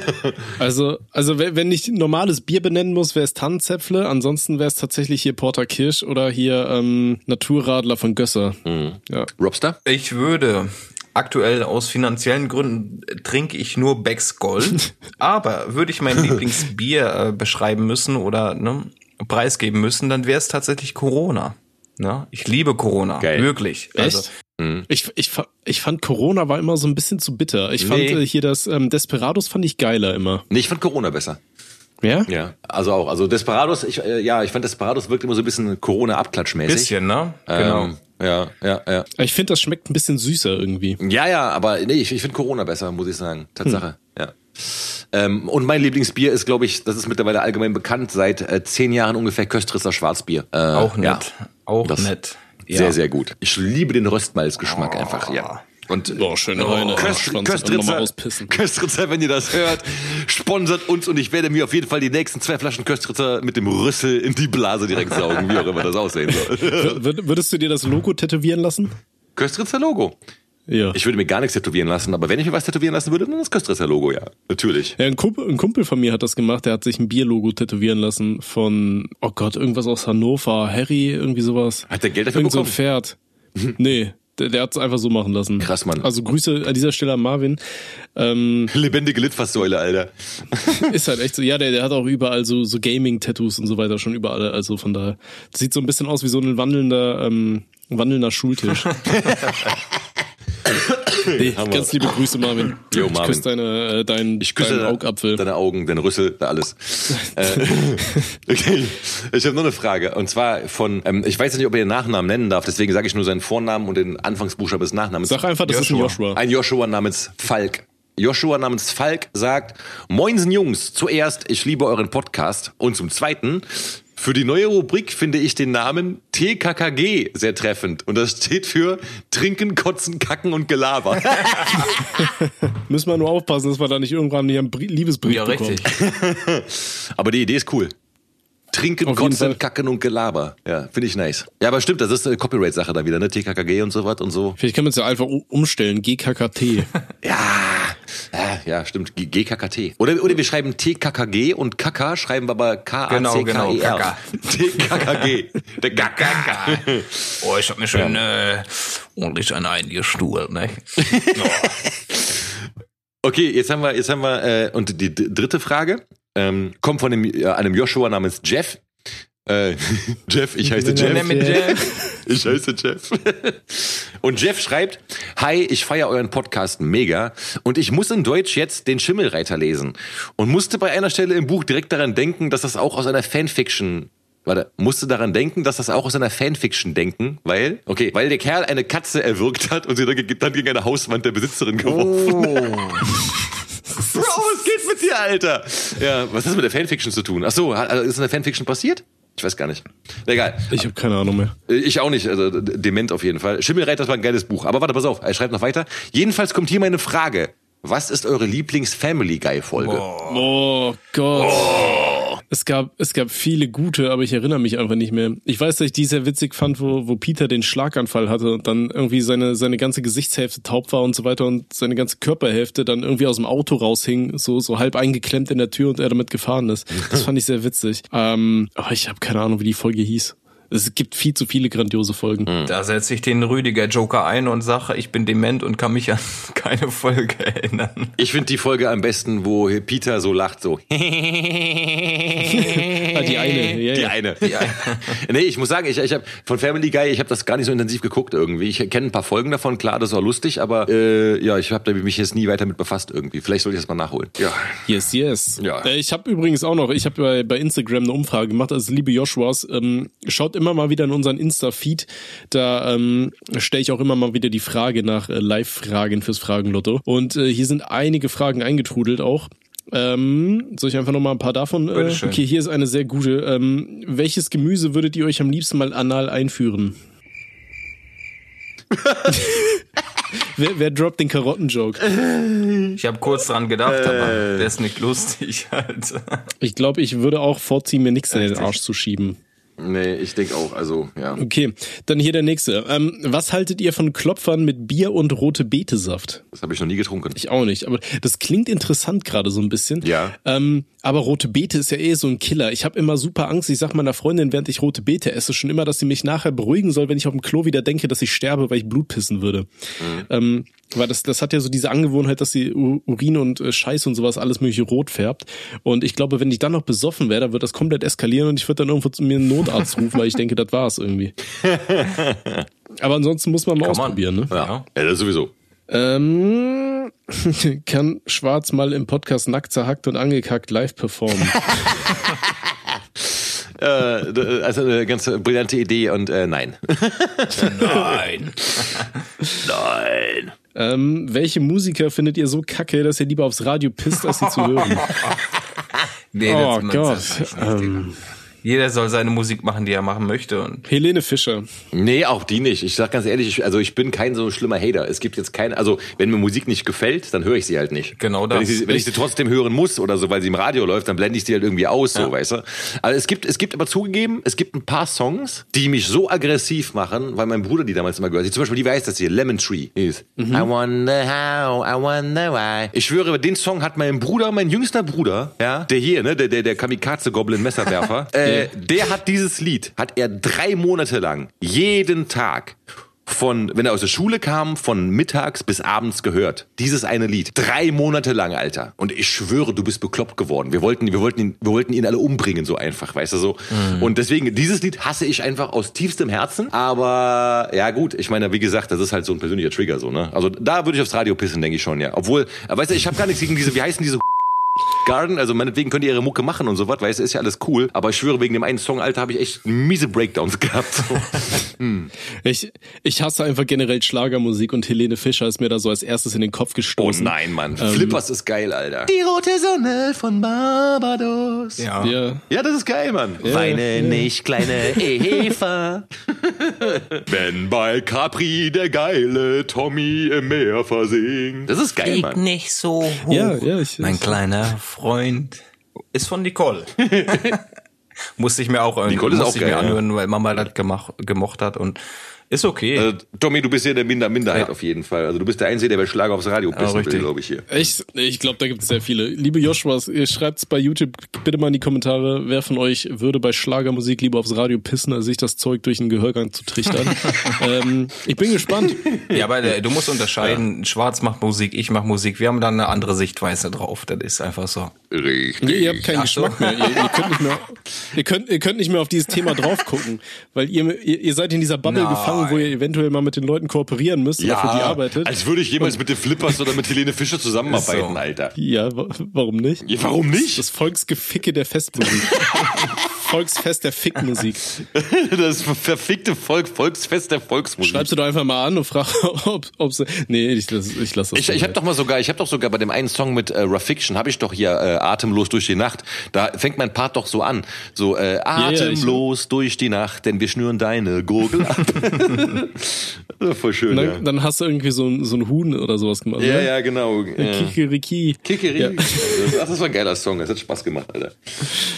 Also, also wenn ich normales Bier benennen muss, wäre es Tannenzäpfle. Ansonsten wäre es tatsächlich hier Porter Kirsch oder hier ähm, Naturradler von Gösser. Ja. Robster? Ich würde aktuell aus finanziellen Gründen trinke ich nur Becks Gold. aber würde ich mein Lieblingsbier äh, beschreiben müssen oder ne, preisgeben müssen, dann wäre es tatsächlich Corona. Ne? Ich liebe Corona. Geil. Wirklich. Also, Echt? Ich, ich, ich fand Corona war immer so ein bisschen zu bitter. Ich fand Nee. äh, hier das ähm, Desperados fand ich geiler immer. Nee, ich fand Corona besser. Ja? Ja, also auch. Also Desperados, ich, äh, ja, ich fand Desperados wirkt immer so ein bisschen Corona-Abklatschmäßig. Bisschen, ne? Genau. Ähm, ja, ja, ja. Ich finde, das schmeckt ein bisschen süßer irgendwie. Ja, ja, aber nee, ich, ich finde Corona besser, muss ich sagen. Tatsache, ja. Ähm, und mein Lieblingsbier ist, glaube ich, das ist mittlerweile allgemein bekannt, seit äh, zehn Jahren ungefähr Köstritzer Schwarzbier. Äh, Auch nett. Ja, Auch das nett. Ja. Sehr, sehr gut. Ich liebe den Röstmalzgeschmack einfach, ja. Und Boah, schöne. Köst, Schwanz, Köstritzer. Köstritzer, wenn ihr das hört, sponsert uns und ich werde mir auf jeden Fall die nächsten zwei Flaschen Köstritzer mit dem Rüssel in die Blase direkt saugen, wie auch immer das aussehen soll. Wür- Würdest du dir das Logo tätowieren lassen? Köstritzer Logo. Ja. Ich würde mir gar nichts tätowieren lassen, aber wenn ich mir was tätowieren lassen würde, dann das Köstritzer Logo, ja. Natürlich. Ja, ein Kumpel, ein Kumpel von mir hat das gemacht, der hat sich ein Bierlogo tätowieren lassen von, oh Gott, irgendwas aus Hannover, Harry, irgendwie sowas. Hat der Geld dafür Irgend so ein bekommen? Pferd. nee, der, der hat es einfach so machen lassen. Krass, Mann. Also Grüße an dieser Stelle an Marvin. Ähm, Lebendige Litfaßsäule, Alter. ist halt echt so, ja, der, der hat auch überall so, so Gaming-Tattoos und so weiter schon überall, also von daher. Sieht so ein bisschen aus wie so ein wandelnder, ähm, wandelnder Schultisch. nee, ganz liebe Grüße, Marvin. Jo, Ich Marvin. küsse deine, äh, dein, Ich küsse deinen deine, Augapfel. deine Augen, deinen Rüssel, alles. äh, okay, ich habe noch eine Frage. Und zwar von, ähm, ich weiß nicht, ob er den Nachnamen nennen darf, deswegen sage ich nur seinen Vornamen und den Anfangsbuchstaben des Nachnamens. Sag einfach, das ist ein Joshua. Joshua. Ein Joshua namens Falk. Joshua namens Falk sagt, Moinsen Jungs, zuerst, ich liebe euren Podcast. Und zum Zweiten, für die neue Rubrik finde ich den Namen TKKG sehr treffend. Und das steht für Trinken, Kotzen, Kacken und Gelaber. Müssen wir nur aufpassen, dass wir da nicht irgendwann hier einen Brie- Liebesbrief Ja, bekommen. richtig. Aber die Idee ist cool. Trinken, Auf Kotzen. Kacken und Gelaber. Ja, finde ich nice. Ja, aber stimmt, das ist eine Copyright-Sache da wieder, ne? TKKG und so was und so. Vielleicht können wir es ja einfach umstellen. GKKT. Ja, ja, ja stimmt. G- GKKT. Oder, oder wir schreiben TKKG und Kaka schreiben wir aber Genau, genau, K-A-C-K-E-R. Kaka. TKKG. Der Kaka. Oh, ich hab mir schön äh, ordentlich einen eingestuhlt, ne? Okay, jetzt haben wir, jetzt haben wir, äh, und die dritte Frage ähm, kommt von einem, äh, einem Joshua namens Jeff. Äh, Jeff, ich heiße Jeff. Jeff. Ich heiße Jeff. Und Jeff schreibt, Hi, ich feiere euren Podcast mega und ich muss in Deutsch jetzt den Schimmelreiter lesen und musste bei einer Stelle im Buch direkt daran denken, dass das auch aus einer Fanfiction Warte, musste daran denken, dass das auch aus einer Fanfiction denken, weil, okay, weil der Kerl eine Katze erwürgt hat und sie dann, ge- dann gegen eine Hauswand der Besitzerin geworfen Bro, was geht mit dir, Alter? Ja, was hat das mit der Fanfiction zu tun? Ach so, also ist in der Fanfiction passiert? Ich weiß gar nicht. Egal. Ich habe keine Ahnung mehr. Äh, Ich auch nicht, also dement auf jeden Fall. Schimmelreiter, das war ein geiles Buch. Aber warte, pass auf, er schreibt noch weiter. Jedenfalls kommt hier meine Frage. Was ist eure Lieblings-Family Guy-Folge? Oh Gott. Es gab, es gab viele gute, aber ich erinnere mich einfach nicht mehr. Ich weiß, dass ich die sehr witzig fand, wo, wo Peter den Schlaganfall hatte und dann irgendwie seine, seine ganze Gesichtshälfte taub war und so weiter und seine ganze Körperhälfte dann irgendwie aus dem Auto raushing, so, so halb eingeklemmt in der Tür und er damit gefahren ist. Das fand ich sehr witzig. Ähm, aber ich habe keine Ahnung, wie die Folge hieß. Es gibt viel zu viele grandiose Folgen. Da setze ich den Rüdiger Joker ein und sage, ich bin dement und kann mich an keine Folge erinnern. Ich finde die Folge am besten, wo Peter so lacht, so. Ah, die eine. Ja, Die ja. eine. nee, ich muss sagen, ich, ich habe von Family Guy, ich habe das gar nicht so intensiv geguckt irgendwie. Ich kenne ein paar Folgen davon, klar, das war lustig, aber äh, ja, ich habe mich jetzt nie weiter mit befasst irgendwie. Vielleicht sollte ich das mal nachholen. Ja. Yes, yes. Ja. Äh, Ich habe übrigens auch noch, ich habe bei, bei Instagram eine Umfrage gemacht, also liebe Joshuas, ähm, schaut immer mal wieder in unseren Insta-Feed, da ähm, stelle ich auch immer mal wieder die Frage nach äh, Live-Fragen fürs Fragenlotto. Und äh, hier sind einige Fragen eingetrudelt auch. Ähm, soll ich einfach noch mal ein paar davon? Äh, okay, hier ist eine sehr gute. Ähm, welches Gemüse würdet ihr euch am liebsten mal anal einführen? wer, wer droppt den Karottenjoke? Ich habe kurz dran gedacht, aber der ist nicht lustig halt. Ich glaube, ich würde auch vorziehen, mir nichts in den Arsch zu schieben. Nee, ich denke auch, also, ja. Okay, dann hier der nächste. Ähm, was haltet ihr von Klopfern mit Bier und rote Betesaft? Das habe ich noch nie getrunken. Ich auch nicht, aber das klingt interessant gerade so ein bisschen. Ja. Ähm, aber rote Beete ist ja eh so ein Killer. Ich habe immer super Angst. Ich sag meiner Freundin, während ich rote Beete esse, schon immer, dass sie mich nachher beruhigen soll, wenn ich auf dem Klo wieder denke, dass ich sterbe, weil ich Blut pissen würde. Ähm, weil das, das hat ja so diese Angewohnheit, dass sie Urin und äh, Scheiß und sowas alles mögliche rot färbt. Und ich glaube, wenn ich dann noch besoffen wäre, dann wird das komplett eskalieren und ich würde dann irgendwo zu mir einen Notarzt rufen, weil ich denke, das war's irgendwie. Aber ansonsten muss man mal Kann man. ausprobieren, ne? Ja, ja. das sowieso. Ähm, Kann Schwarz mal im Podcast nackt zerhackt und angekackt live performen? Äh, also eine ganz brillante Idee und äh, nein. Nein. Nein. Ähm, welche Musiker findet ihr so kacke, dass ihr lieber aufs Radio pisst, als sie zu hören? Nee, oh Gott. Ähm. Jeder soll seine Musik machen, die er machen möchte. Und Helene Fischer. Nee, auch die nicht. Ich sag ganz ehrlich, ich, also ich bin kein so schlimmer Hater. Es gibt jetzt kein, also wenn mir Musik nicht gefällt, dann höre ich sie halt nicht. Genau Wenn das. ich, sie, wenn ich sie trotzdem hören muss oder so, weil sie im Radio läuft, dann blende ich sie halt irgendwie aus, so, weißt du. Also es gibt, es gibt aber zugegeben, es gibt ein paar Songs, die mich so aggressiv machen, weil mein Bruder die damals immer gehört hat. Zum Beispiel, die weiß das hier, Lemon Tree. Ist, I wonder how, I wonder why. Ich schwöre, den Song hat mein Bruder, mein jüngster Bruder, ja, der hier, ne, der, der, der Kamikaze-Goblin-Messerwerfer, äh, der hat dieses Lied, hat er drei Monate lang, jeden Tag, von, wenn er aus der Schule kam, von mittags bis abends gehört. Dieses eine Lied. Drei Monate lang, Alter. Und ich schwöre, du bist bekloppt geworden. Wir wollten, wir wollten ihn, wir wollten ihn alle umbringen, so einfach, weißt du so. Und deswegen, dieses Lied hasse ich einfach aus tiefstem Herzen. Aber, ja gut, ich meine, wie gesagt, das ist halt so ein persönlicher Trigger, so, ne? Also da würde ich aufs Radio pissen, denke ich schon, ja. Obwohl, äh, weißt du, ich habe gar nichts gegen diese, wie heißen diese Garden, also meinetwegen könnt ihr ihre Mucke machen und so was, weißt du, ist ja alles cool. Aber ich schwöre, wegen dem einen Song, Alter, habe ich echt miese Breakdowns gehabt. So. Ich, ich hasse einfach generell Schlagermusik und Helene Fischer ist mir da so als erstes in den Kopf Oh gestoßen. nein, Mann. Flippers ist geil, Alter. Die rote Sonne von Barbados. ja. Ja. Ja, das ist geil, Mann. Weine nicht, kleine Eva. Wenn bei Capri der geile Tommy im Meer versinkt. Das ist geil, Flieg Mann. nicht so hoch. Ja, ja, ich- mein ich- kleiner Freund ist von Nicole. musste ich mir auch, irgendwie- Nicole ist auch geil, mir ja. anhören, weil Mama das gemach, gemocht hat und ist okay. Äh, Tommy, du bist hier der Minder Minderheit Ja. auf jeden Fall. Also du bist der Einzige, der bei Schlager aufs Radio pissen will, richtig. glaube ich hier. Ich, ich glaube, da gibt es sehr viele. Liebe Joshuas, ihr schreibt's bei YouTube bitte mal in die Kommentare, wer von euch würde bei Schlagermusik lieber aufs Radio pissen, als sich das Zeug durch den Gehörgang zu trichtern. ähm, ich bin gespannt. ja, aber äh, du musst unterscheiden, Schwarz macht Musik, ich mach Musik. Wir haben da eine andere Sichtweise drauf. Das ist einfach so. Richtig. Ihr, ihr habt keinen Ach so. Geschmack mehr. Ihr, ihr, könnt nicht mehr ihr, könnt, ihr könnt nicht mehr auf dieses Thema drauf gucken, weil ihr, ihr, ihr seid in dieser Bubble Nein. gefangen, wo ihr eventuell mal mit den Leuten kooperieren müsst oder für die arbeitet. als würde ich jemals mit den Flippers oder mit Helene Fischer zusammenarbeiten, So. Alter. ja, wa- warum nicht? Ja, warum nicht? Das Volksgeficke der Festmusik. Volksfest der Fickmusik. Das verfickte Volk, Volksfest der Volksmusik. Schreibst du doch einfach mal an und frag, ob, ob sie. Nee, ich, ich lasse das. Ich, ich habe doch mal sogar, ich habe doch sogar bei dem einen Song mit äh, Rafiction, habe ich doch hier äh, atemlos durch die Nacht. Da fängt mein Part doch so an, so äh, ja, ich- atemlos durch die Nacht, denn wir schnüren deine Gurgel ab. Das Voll schön, dann, ja. dann hast du irgendwie so ein, so ein Huhn oder sowas gemacht. Ja, ne? ja, genau. Ja. Kikeriki. Kikiri. Ja. Ach, das war ein geiler Song, das hat Spaß gemacht, Alter.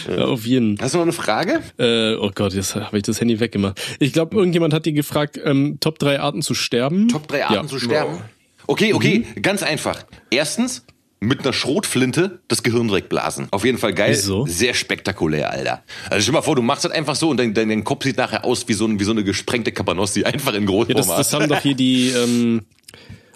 Ja, auf jeden. Hast du noch eine Frage? Äh, oh Gott, jetzt habe ich das Handy weggemacht. Ich glaube, irgendjemand hat dir gefragt, ähm, Top 3 Arten zu sterben. Top drei Arten ja. zu sterben? Okay, okay, ganz einfach. Erstens, mit einer Schrotflinte das Gehirn direkt blasen. Auf jeden Fall geil. Wieso? Sehr spektakulär, Alter. Also stell dir mal vor, du machst das einfach so und dein, dein, dein Kopf sieht nachher aus wie so, ein, wie so eine gesprengte Kapanossi, einfach in Ja, Großformat. das, das haben doch hier die, ähm,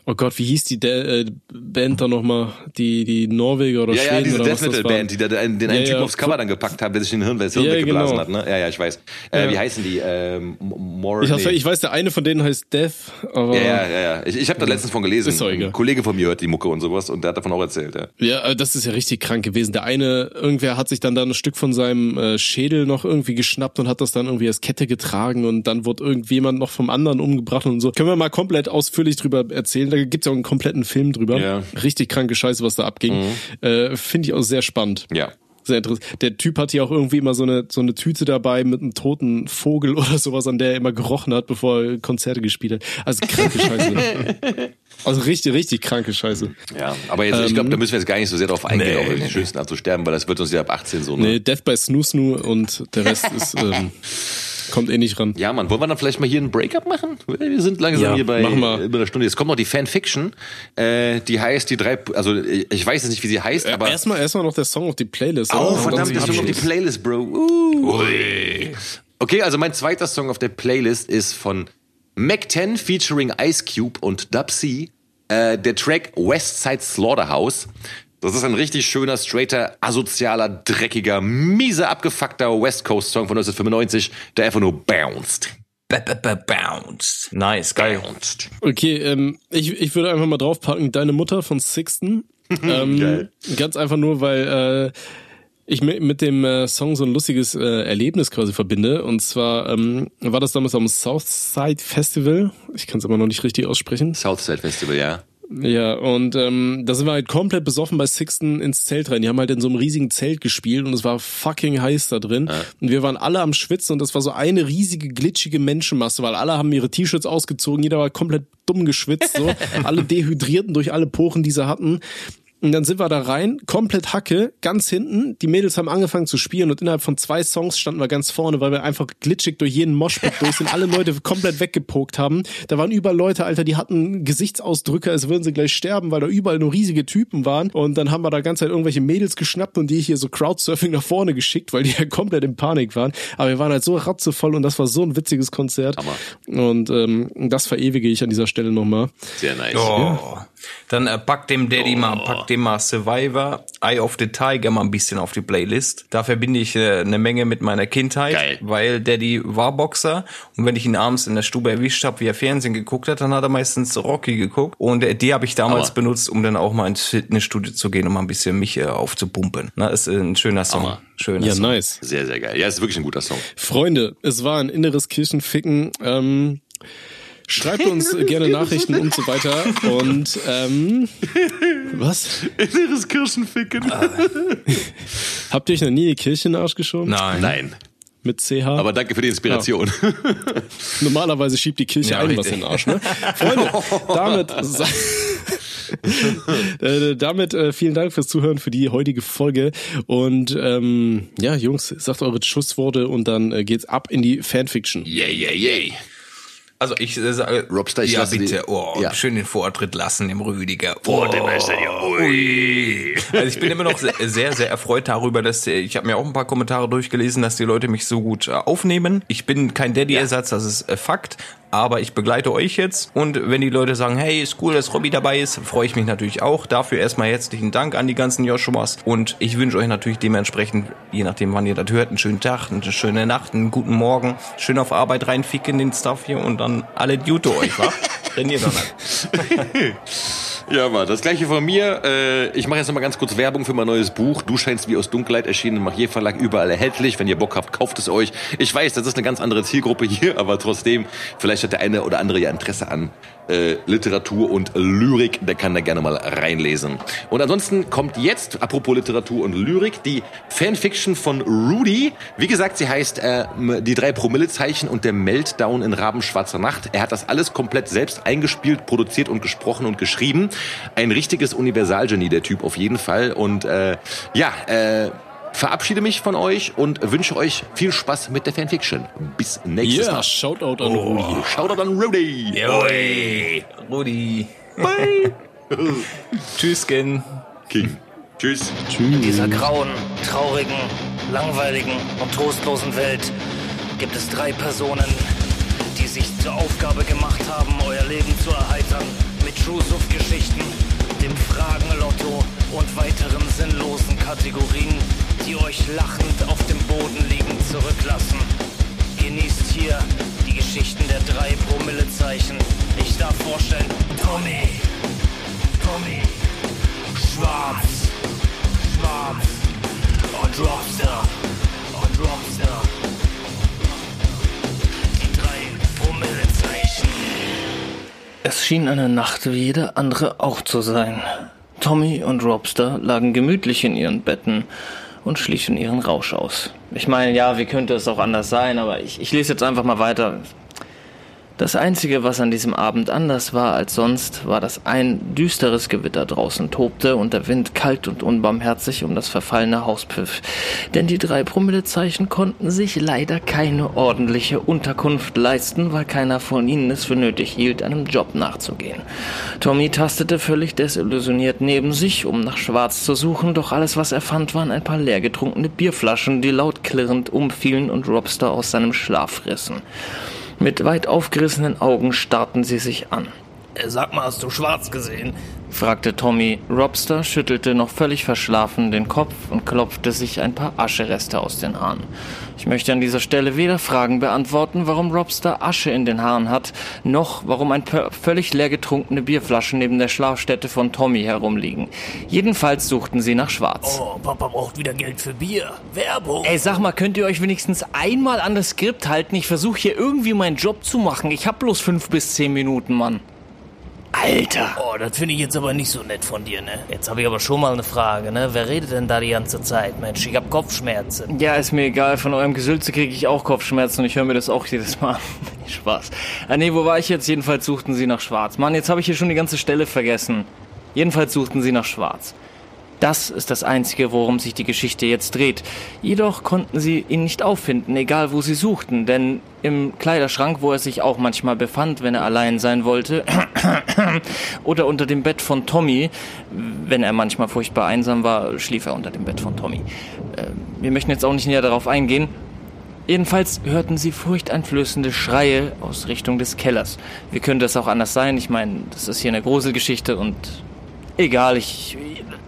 oh Gott, wie hieß die De äh, Band da nochmal? Die, die Norweger oder ja, Schweden ja, diese oder Death Metal? Band, die da den, den einen Ja, Typen ja. aufs Cover dann gepackt haben, der sich den Hirn, das Hirn Ja, weggeblasen genau. hat, ne? Ja, ja, ich weiß. Äh. Wie heißen die? Ähm, More, Ich, nee. ich weiß, der eine von denen heißt Death, aber ja, ja, ja, ja. Ich, ich habe da letztens von gelesen. Ist. Ein Kollege von mir hört die Mucke und sowas und der hat davon auch erzählt, ja. Ja, aber das ist ja richtig krank gewesen. Der eine, irgendwer hat sich dann da ein Stück von seinem äh, Schädel noch irgendwie geschnappt und hat das dann irgendwie als Kette getragen und dann wurde irgendjemand noch vom anderen umgebracht und so. Können wir mal komplett ausführlich drüber erzählen. Da gibt's ja auch einen kompletten Film drüber. Ja. Richtig kranke Scheiße, was da abging. Äh, Finde ich auch sehr spannend. Ja. Sehr interessant. Der Typ hat hier auch irgendwie immer so eine, so eine Tüte dabei mit einem toten Vogel oder sowas, an der er immer gerochen hat, bevor er Konzerte gespielt hat. Also kranke Scheiße. Also richtig, richtig kranke Scheiße. Ja, aber jetzt, ich Ähm, glaube, da müssen wir jetzt gar nicht so sehr drauf eingehen, Nee, auch nee. schönsten Art zu sterben, weil das wird uns ja ab 18 so, ne? Nee, Death by Snoo Snoo und der Rest ist, ähm, kommt eh nicht ran. Ja, Mann, wollen wir dann vielleicht mal hier ein Breakup machen? Wir sind langsam Ja, hier bei über einer Stunde. Jetzt kommt noch die Fanfiction, äh, die heißt die drei, also ich weiß jetzt nicht, wie sie heißt, aber Erstmal, erstmal noch der Song auf die Playlist. oh dann verdammt, das ist auf die. Playlist, Bro. Uh. Okay, also mein zweiter Song auf der Playlist ist von Mac 10 featuring Ice Cube und Dub C, äh, der Track Westside Slaughterhouse. Das ist ein richtig schöner, straighter, asozialer, dreckiger, mieser, abgefuckter West Coast Song von 1995, der einfach nur bounced. B -b -b Bounced. Nice, geil. Okay, ähm, ich, ich würde einfach mal draufpacken, deine Mutter von Sixten. ähm, Geil. Ganz einfach nur, weil äh, ich mi- mit dem äh, Song so ein lustiges äh, Erlebnis quasi verbinde. Und zwar ähm, war das damals am Southside Festival. Ich kann es aber noch nicht richtig aussprechen. Southside Festival, ja. Ja, und ähm, da sind wir halt komplett besoffen bei Sixten ins Zelt rein. Die haben halt in so einem riesigen Zelt gespielt und es war fucking heiß da drin. Und wir waren alle am Schwitzen und das war so eine riesige, glitschige Menschenmasse, weil alle haben ihre T-Shirts ausgezogen, jeder war komplett dumm geschwitzt, so. alle dehydrierten durch alle Poren, die sie hatten. Und dann sind wir da rein, komplett Hacke, ganz hinten. Die Mädels haben angefangen zu spielen und innerhalb von zwei Songs standen wir ganz vorne, weil wir einfach glitschig durch jeden Moshpit durch sind, alle Leute komplett weggepokt haben. Da waren überall Leute, Alter, die hatten Gesichtsausdrücke, als würden sie gleich sterben, weil da überall nur riesige Typen waren. Und dann haben wir da ganz Zeit irgendwelche Mädels geschnappt und die hier so Crowdsurfing nach vorne geschickt, weil die ja komplett in Panik waren. Aber wir waren halt so ratzevoll und das war so ein witziges Konzert. Hammer. Und ähm, das verewige ich an dieser Stelle nochmal. Sehr nice. Oh. Dann äh, pack dem Daddy mal, pack dem mal Survivor, Eye of the Tiger mal ein bisschen auf die Playlist. Da verbinde ich äh, eine Menge mit meiner Kindheit, Geil. weil Daddy war Boxer und wenn ich ihn abends in der Stube erwischt habe, wie er Fernsehen geguckt hat, dann hat er meistens Rocky geguckt und äh, die habe ich damals Hammer. benutzt, um dann auch mal ins Fitnessstudio zu gehen, um mal ein bisschen mich äh, aufzupumpen. Na, ist äh, ein schöner Song. Hammer. Schöner Ja, Song. nice. Sehr, sehr geil. Ja, ist wirklich ein guter Song. Freunde, es war ein inneres Kirchenficken. Ähm, schreibt uns gerne Nachrichten und so weiter. Und ähm, was? Inneres Kirschenficken. Habt ihr euch noch nie die Kirche in den Arsch geschoben? Nein. Nein. Mit CH? Aber danke für die Inspiration. Normalerweise schiebt die Kirche Ja, ein was in den Arsch, ne? Freunde, damit, äh, damit äh, vielen Dank fürs Zuhören für die heutige Folge. Und ähm, ja, Jungs, sagt eure Schussworte und dann äh, geht's ab in die Fanfiction. Yay, yay, yay. Also ich äh, sage, Robster, ich ja lasse die- bitte, oh, Ja. schön den Vortritt lassen dem Rüdiger. Oh, dem ist ja- ui. Also ich bin immer noch sehr, sehr, sehr erfreut darüber, dass äh, ich habe mir auch ein paar Kommentare durchgelesen, dass die Leute mich so gut äh, aufnehmen. Ich bin kein Daddy-Ersatz, das ist äh, Fakt. Aber ich begleite euch jetzt und wenn die Leute sagen, hey, ist cool, dass Robby dabei ist, freue ich mich natürlich auch. Dafür erstmal herzlichen Dank an die ganzen Joshuas und ich wünsche euch natürlich dementsprechend, je nachdem wann ihr das hört, einen schönen Tag, eine schöne Nacht, einen guten Morgen, schön auf Arbeit reinficken den Stuff hier und dann alle Duto euch, wa? Trainiert dann halt. Ja, Mann, das gleiche von mir. Äh, ich mache jetzt noch mal ganz kurz Werbung für mein neues Buch. Du scheinst wie aus Dunkelheit erschienen im Machier Verlag überall erhältlich. Wenn ihr Bock habt, kauft es euch. Ich weiß, das ist eine ganz andere Zielgruppe hier, aber trotzdem, vielleicht hat der eine oder andere ja Interesse an äh, Literatur und Lyrik. Der kann da gerne mal reinlesen. Und ansonsten kommt jetzt, apropos Literatur und Lyrik, die Fanfiction von Rudy. Wie gesagt, sie heißt äh, Die drei Promillezeichen und der Meltdown in Rabenschwarzer Nacht. Er hat das alles komplett selbst eingespielt, produziert und gesprochen und geschrieben. Ein richtiges Universalgenie, der Typ auf jeden Fall. Und äh, ja, äh, verabschiede mich von euch und wünsche euch viel Spaß mit der Fanfiction. Bis nächstes Ja, Mal. Shoutout an Oh. Rudi. Shoutout an Rudy. Oi, Rudi. Tschüssken. King. Tschüss. In dieser grauen, traurigen, langweiligen und trostlosen Welt gibt es drei Personen, die sich zur Aufgabe gemacht haben, euer Leben zu erheitern mit True-Suff-Geschichten, dem Fragenlotto und weiteren sinnlosen Kategorien, die euch lachend auf dem Boden liegen zurücklassen. Genießt hier die Geschichten der drei Promillezeichen. Ich darf vorstellen, Tommy, Tommy, Schwarz, Schwarz und Robster und Robster. Die drei Promillezeichen. Es schien eine Nacht wie jede andere auch zu sein. Tommy und Robster lagen gemütlich in ihren Betten und schliefen ihren Rausch aus. Ich meine, ja, wie könnte es auch anders sein, aber ich, ich lese jetzt einfach mal weiter. Das Einzige, was an diesem Abend anders war als sonst, war, dass ein düsteres Gewitter draußen tobte und der Wind kalt und unbarmherzig um das verfallene Haus pfiff. Denn die drei Promillezeichen konnten sich leider keine ordentliche Unterkunft leisten, weil keiner von ihnen es für nötig hielt, einem Job nachzugehen. Tommy tastete völlig desillusioniert neben sich, um nach Schwarz zu suchen, doch alles, was er fand, waren ein paar leer getrunkene Bierflaschen, die laut klirrend umfielen und Robster aus seinem Schlaf rissen. Mit weit aufgerissenen Augen starrten sie sich an. Äh, Sag mal, hast du schwarz gesehen? Fragte Tommy. Robster schüttelte noch völlig verschlafen den Kopf und klopfte sich ein paar Aschereste aus den Haaren. Ich möchte an dieser Stelle weder Fragen beantworten, warum Robster Asche in den Haaren hat, noch warum ein per- völlig leer getrunkene Bierflaschen neben der Schlafstätte von Tommy herumliegen. Jedenfalls suchten sie nach Schwarz. Oh, Papa braucht wieder Geld für Bier. Werbung. Ey, sag mal, könnt ihr euch wenigstens einmal an das Skript halten? Ich versuche hier irgendwie meinen Job zu machen. Ich hab bloß fünf bis zehn Minuten, Mann. Alter. Oh, das finde ich jetzt aber nicht so nett von dir, ne? Jetzt habe ich aber schon mal eine Frage, ne? Wer redet denn da die ganze Zeit? Mensch, ich hab Kopfschmerzen. Ja, ist mir egal. Von eurem Gesülze kriege ich auch Kopfschmerzen und ich höre mir das auch jedes Mal an. Spaß. Ah, nee, wo war ich jetzt? Jedenfalls suchten sie nach Schwarz. Mann, jetzt habe ich hier schon die ganze Stelle vergessen. Jedenfalls suchten sie nach Schwarz. Das ist das Einzige, worum sich die Geschichte jetzt dreht. Jedoch konnten sie ihn nicht auffinden, egal wo sie suchten, denn im Kleiderschrank, wo er sich auch manchmal befand, wenn er allein sein wollte, oder unter dem Bett von Tommy, wenn er manchmal furchtbar einsam war, schlief er unter dem Bett von Tommy. Äh, wir möchten jetzt auch nicht näher darauf eingehen. Jedenfalls hörten sie furchteinflößende Schreie aus Richtung des Kellers. Wie könnte es auch anders sein? Ich meine, das ist hier eine Gruselgeschichte und egal, ich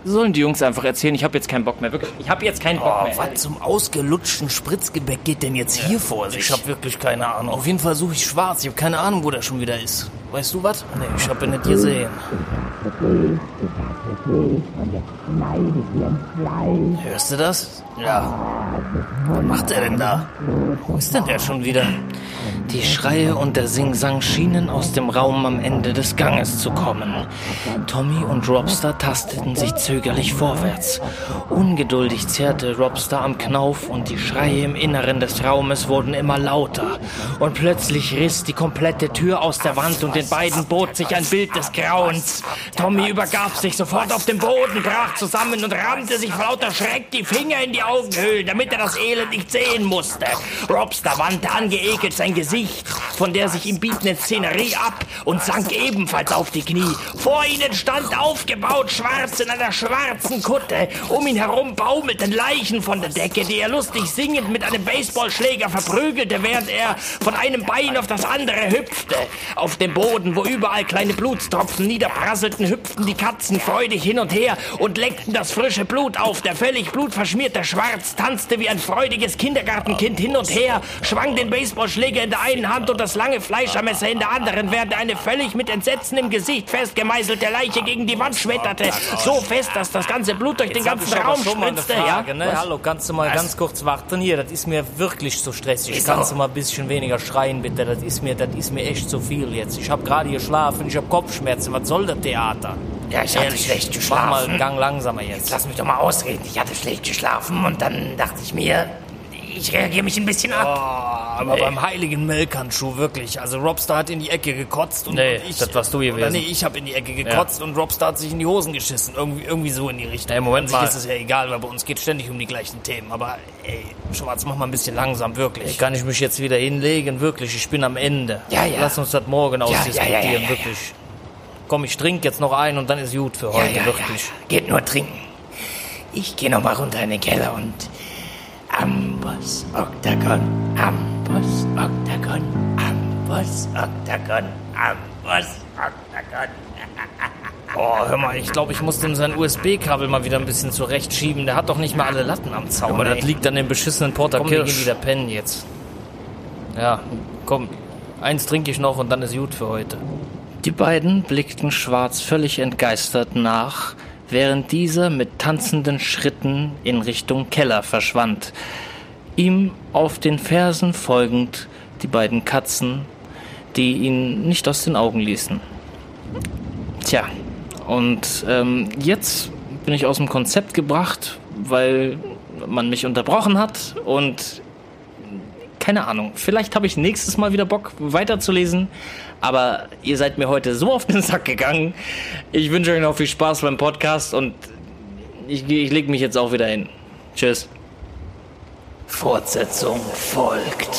sollen die Jungs einfach erzählen. Ich habe jetzt keinen Bock mehr. Wirklich, ich habe jetzt keinen Bock Oh, mehr. was zum ausgelutschten Spritzgebäck geht denn jetzt hier vor sich? Ich hab wirklich keine Ahnung. Auf jeden Fall suche ich schwarz. Ich habe keine Ahnung, wo der schon wieder ist. Weißt du was? Nee, ich hab ihn nicht gesehen. Hörst du das? Ja. Was macht er denn da? Wo ist denn der schon wieder? Die Schreie und der Singsang schienen aus dem Raum am Ende des Ganges zu kommen. Tommy und Robster tasteten sich zögerlich vorwärts. Ungeduldig zerrte Robster am Knauf und die Schreie im Inneren des Raumes wurden immer lauter. Und plötzlich riss die komplette Tür aus der Wand und den beiden bot sich ein Bild des Grauens. Tommy übergab sich sofort auf den Boden, brach zusammen und rammte sich vor lauter Schreck die Finger in die Augenhöhlen, damit er das Elend nicht sehen musste. Robster wandte angeekelt sein Gesicht von der sich ihm bietenden Szenerie ab und sank ebenfalls auf die Knie. Vor ihnen stand aufgebaut schwarz in einer schwarzen Kutte. Um ihn herum baumelten Leichen von der Decke, die er lustig singend mit einem Baseballschläger verprügelte, während er von einem Bein auf das andere hüpfte. Auf dem Boden, wo überall kleine Blutstropfen niederprasselten, hüpften die Katzen freudig hin und her und leckten das frische Blut auf. Der völlig blutverschmierte Schwarz tanzte wie ein freudiges Kindergartenkind hin und her, schwang den Baseballschläger in der einen Hand und das lange Fleischermesser in der anderen, während er eine völlig mit Entsetzen im Gesicht festgemeißelte Leiche gegen die Wand schmetterte. So fest, dass das ganze Blut durch den Jetzt hab ganzen Raum spritzte. Frage, ja? ne? Was? Hallo, kannst du mal ganz kurz warten hier? Das ist mir wirklich zu stressig. Wieso? Kannst du mal ein bisschen weniger schreien, bitte? Das ist mir, das ist mir echt zu viel jetzt. Ich habe gerade geschlafen, ich habe Kopfschmerzen. Was soll das Theater? Ja, ich hatte Ehrlich, schlecht Mach mal geschlafen. einen Gang langsamer jetzt. Lass mich doch mal ausreden. Ich hatte schlecht geschlafen und dann dachte ich mir, ich reagiere mich ein bisschen ab. Oh, aber beim heiligen Melkhandschuh wirklich. Also Robster hat in die Ecke gekotzt und, Nee, und ich. das warst du gewesen. Oder nee, ich habe in die Ecke gekotzt und Robster hat sich in die Hosen geschissen. Irgendwie, irgendwie so in die Richtung. Ey, Moment An mal. ist es ja egal, weil bei uns geht ständig um die gleichen Themen. Aber ey, Schwarz, mach mal ein bisschen langsam, wirklich. Kann ich mich jetzt wieder hinlegen? Wirklich, ich bin am Ende. Ja, ja. Lass uns das morgen ja, ausdiskutieren, ja, ja, ja. wirklich. Komm, ich trinke jetzt noch ein und dann ist gut für Ja, heute, ja, ja. wirklich. Geht nur trinken. Ich gehe noch mal runter in den Keller und Amboss Octagon, Amboss Octagon, Amboss Octagon, Amboss Octagon. Oh, hör mal, ich glaube, ich muss dem sein USB-Kabel mal wieder ein bisschen zurechtschieben. Der hat doch nicht mal alle Latten am Zaun. Aber das liegt an dem beschissenen Porter Komm, wir gehen Kirsch. wieder pennen jetzt. Ja, komm. Eins trinke ich noch und dann ist gut für heute. Die beiden blickten Schwarz völlig entgeistert nach, während dieser mit tanzenden Schritten in Richtung Keller verschwand. Ihm auf den Fersen folgend die beiden Katzen, die ihn nicht aus den Augen ließen. Tja, und ähm, jetzt bin ich aus dem Konzept gebracht, weil man mich unterbrochen hat und keine Ahnung. Vielleicht habe ich nächstes Mal wieder Bock weiterzulesen. Aber ihr seid mir heute so auf den Sack gegangen. Ich wünsche euch noch viel Spaß beim Podcast und ich, ich lege mich jetzt auch wieder hin. Tschüss. Fortsetzung folgt.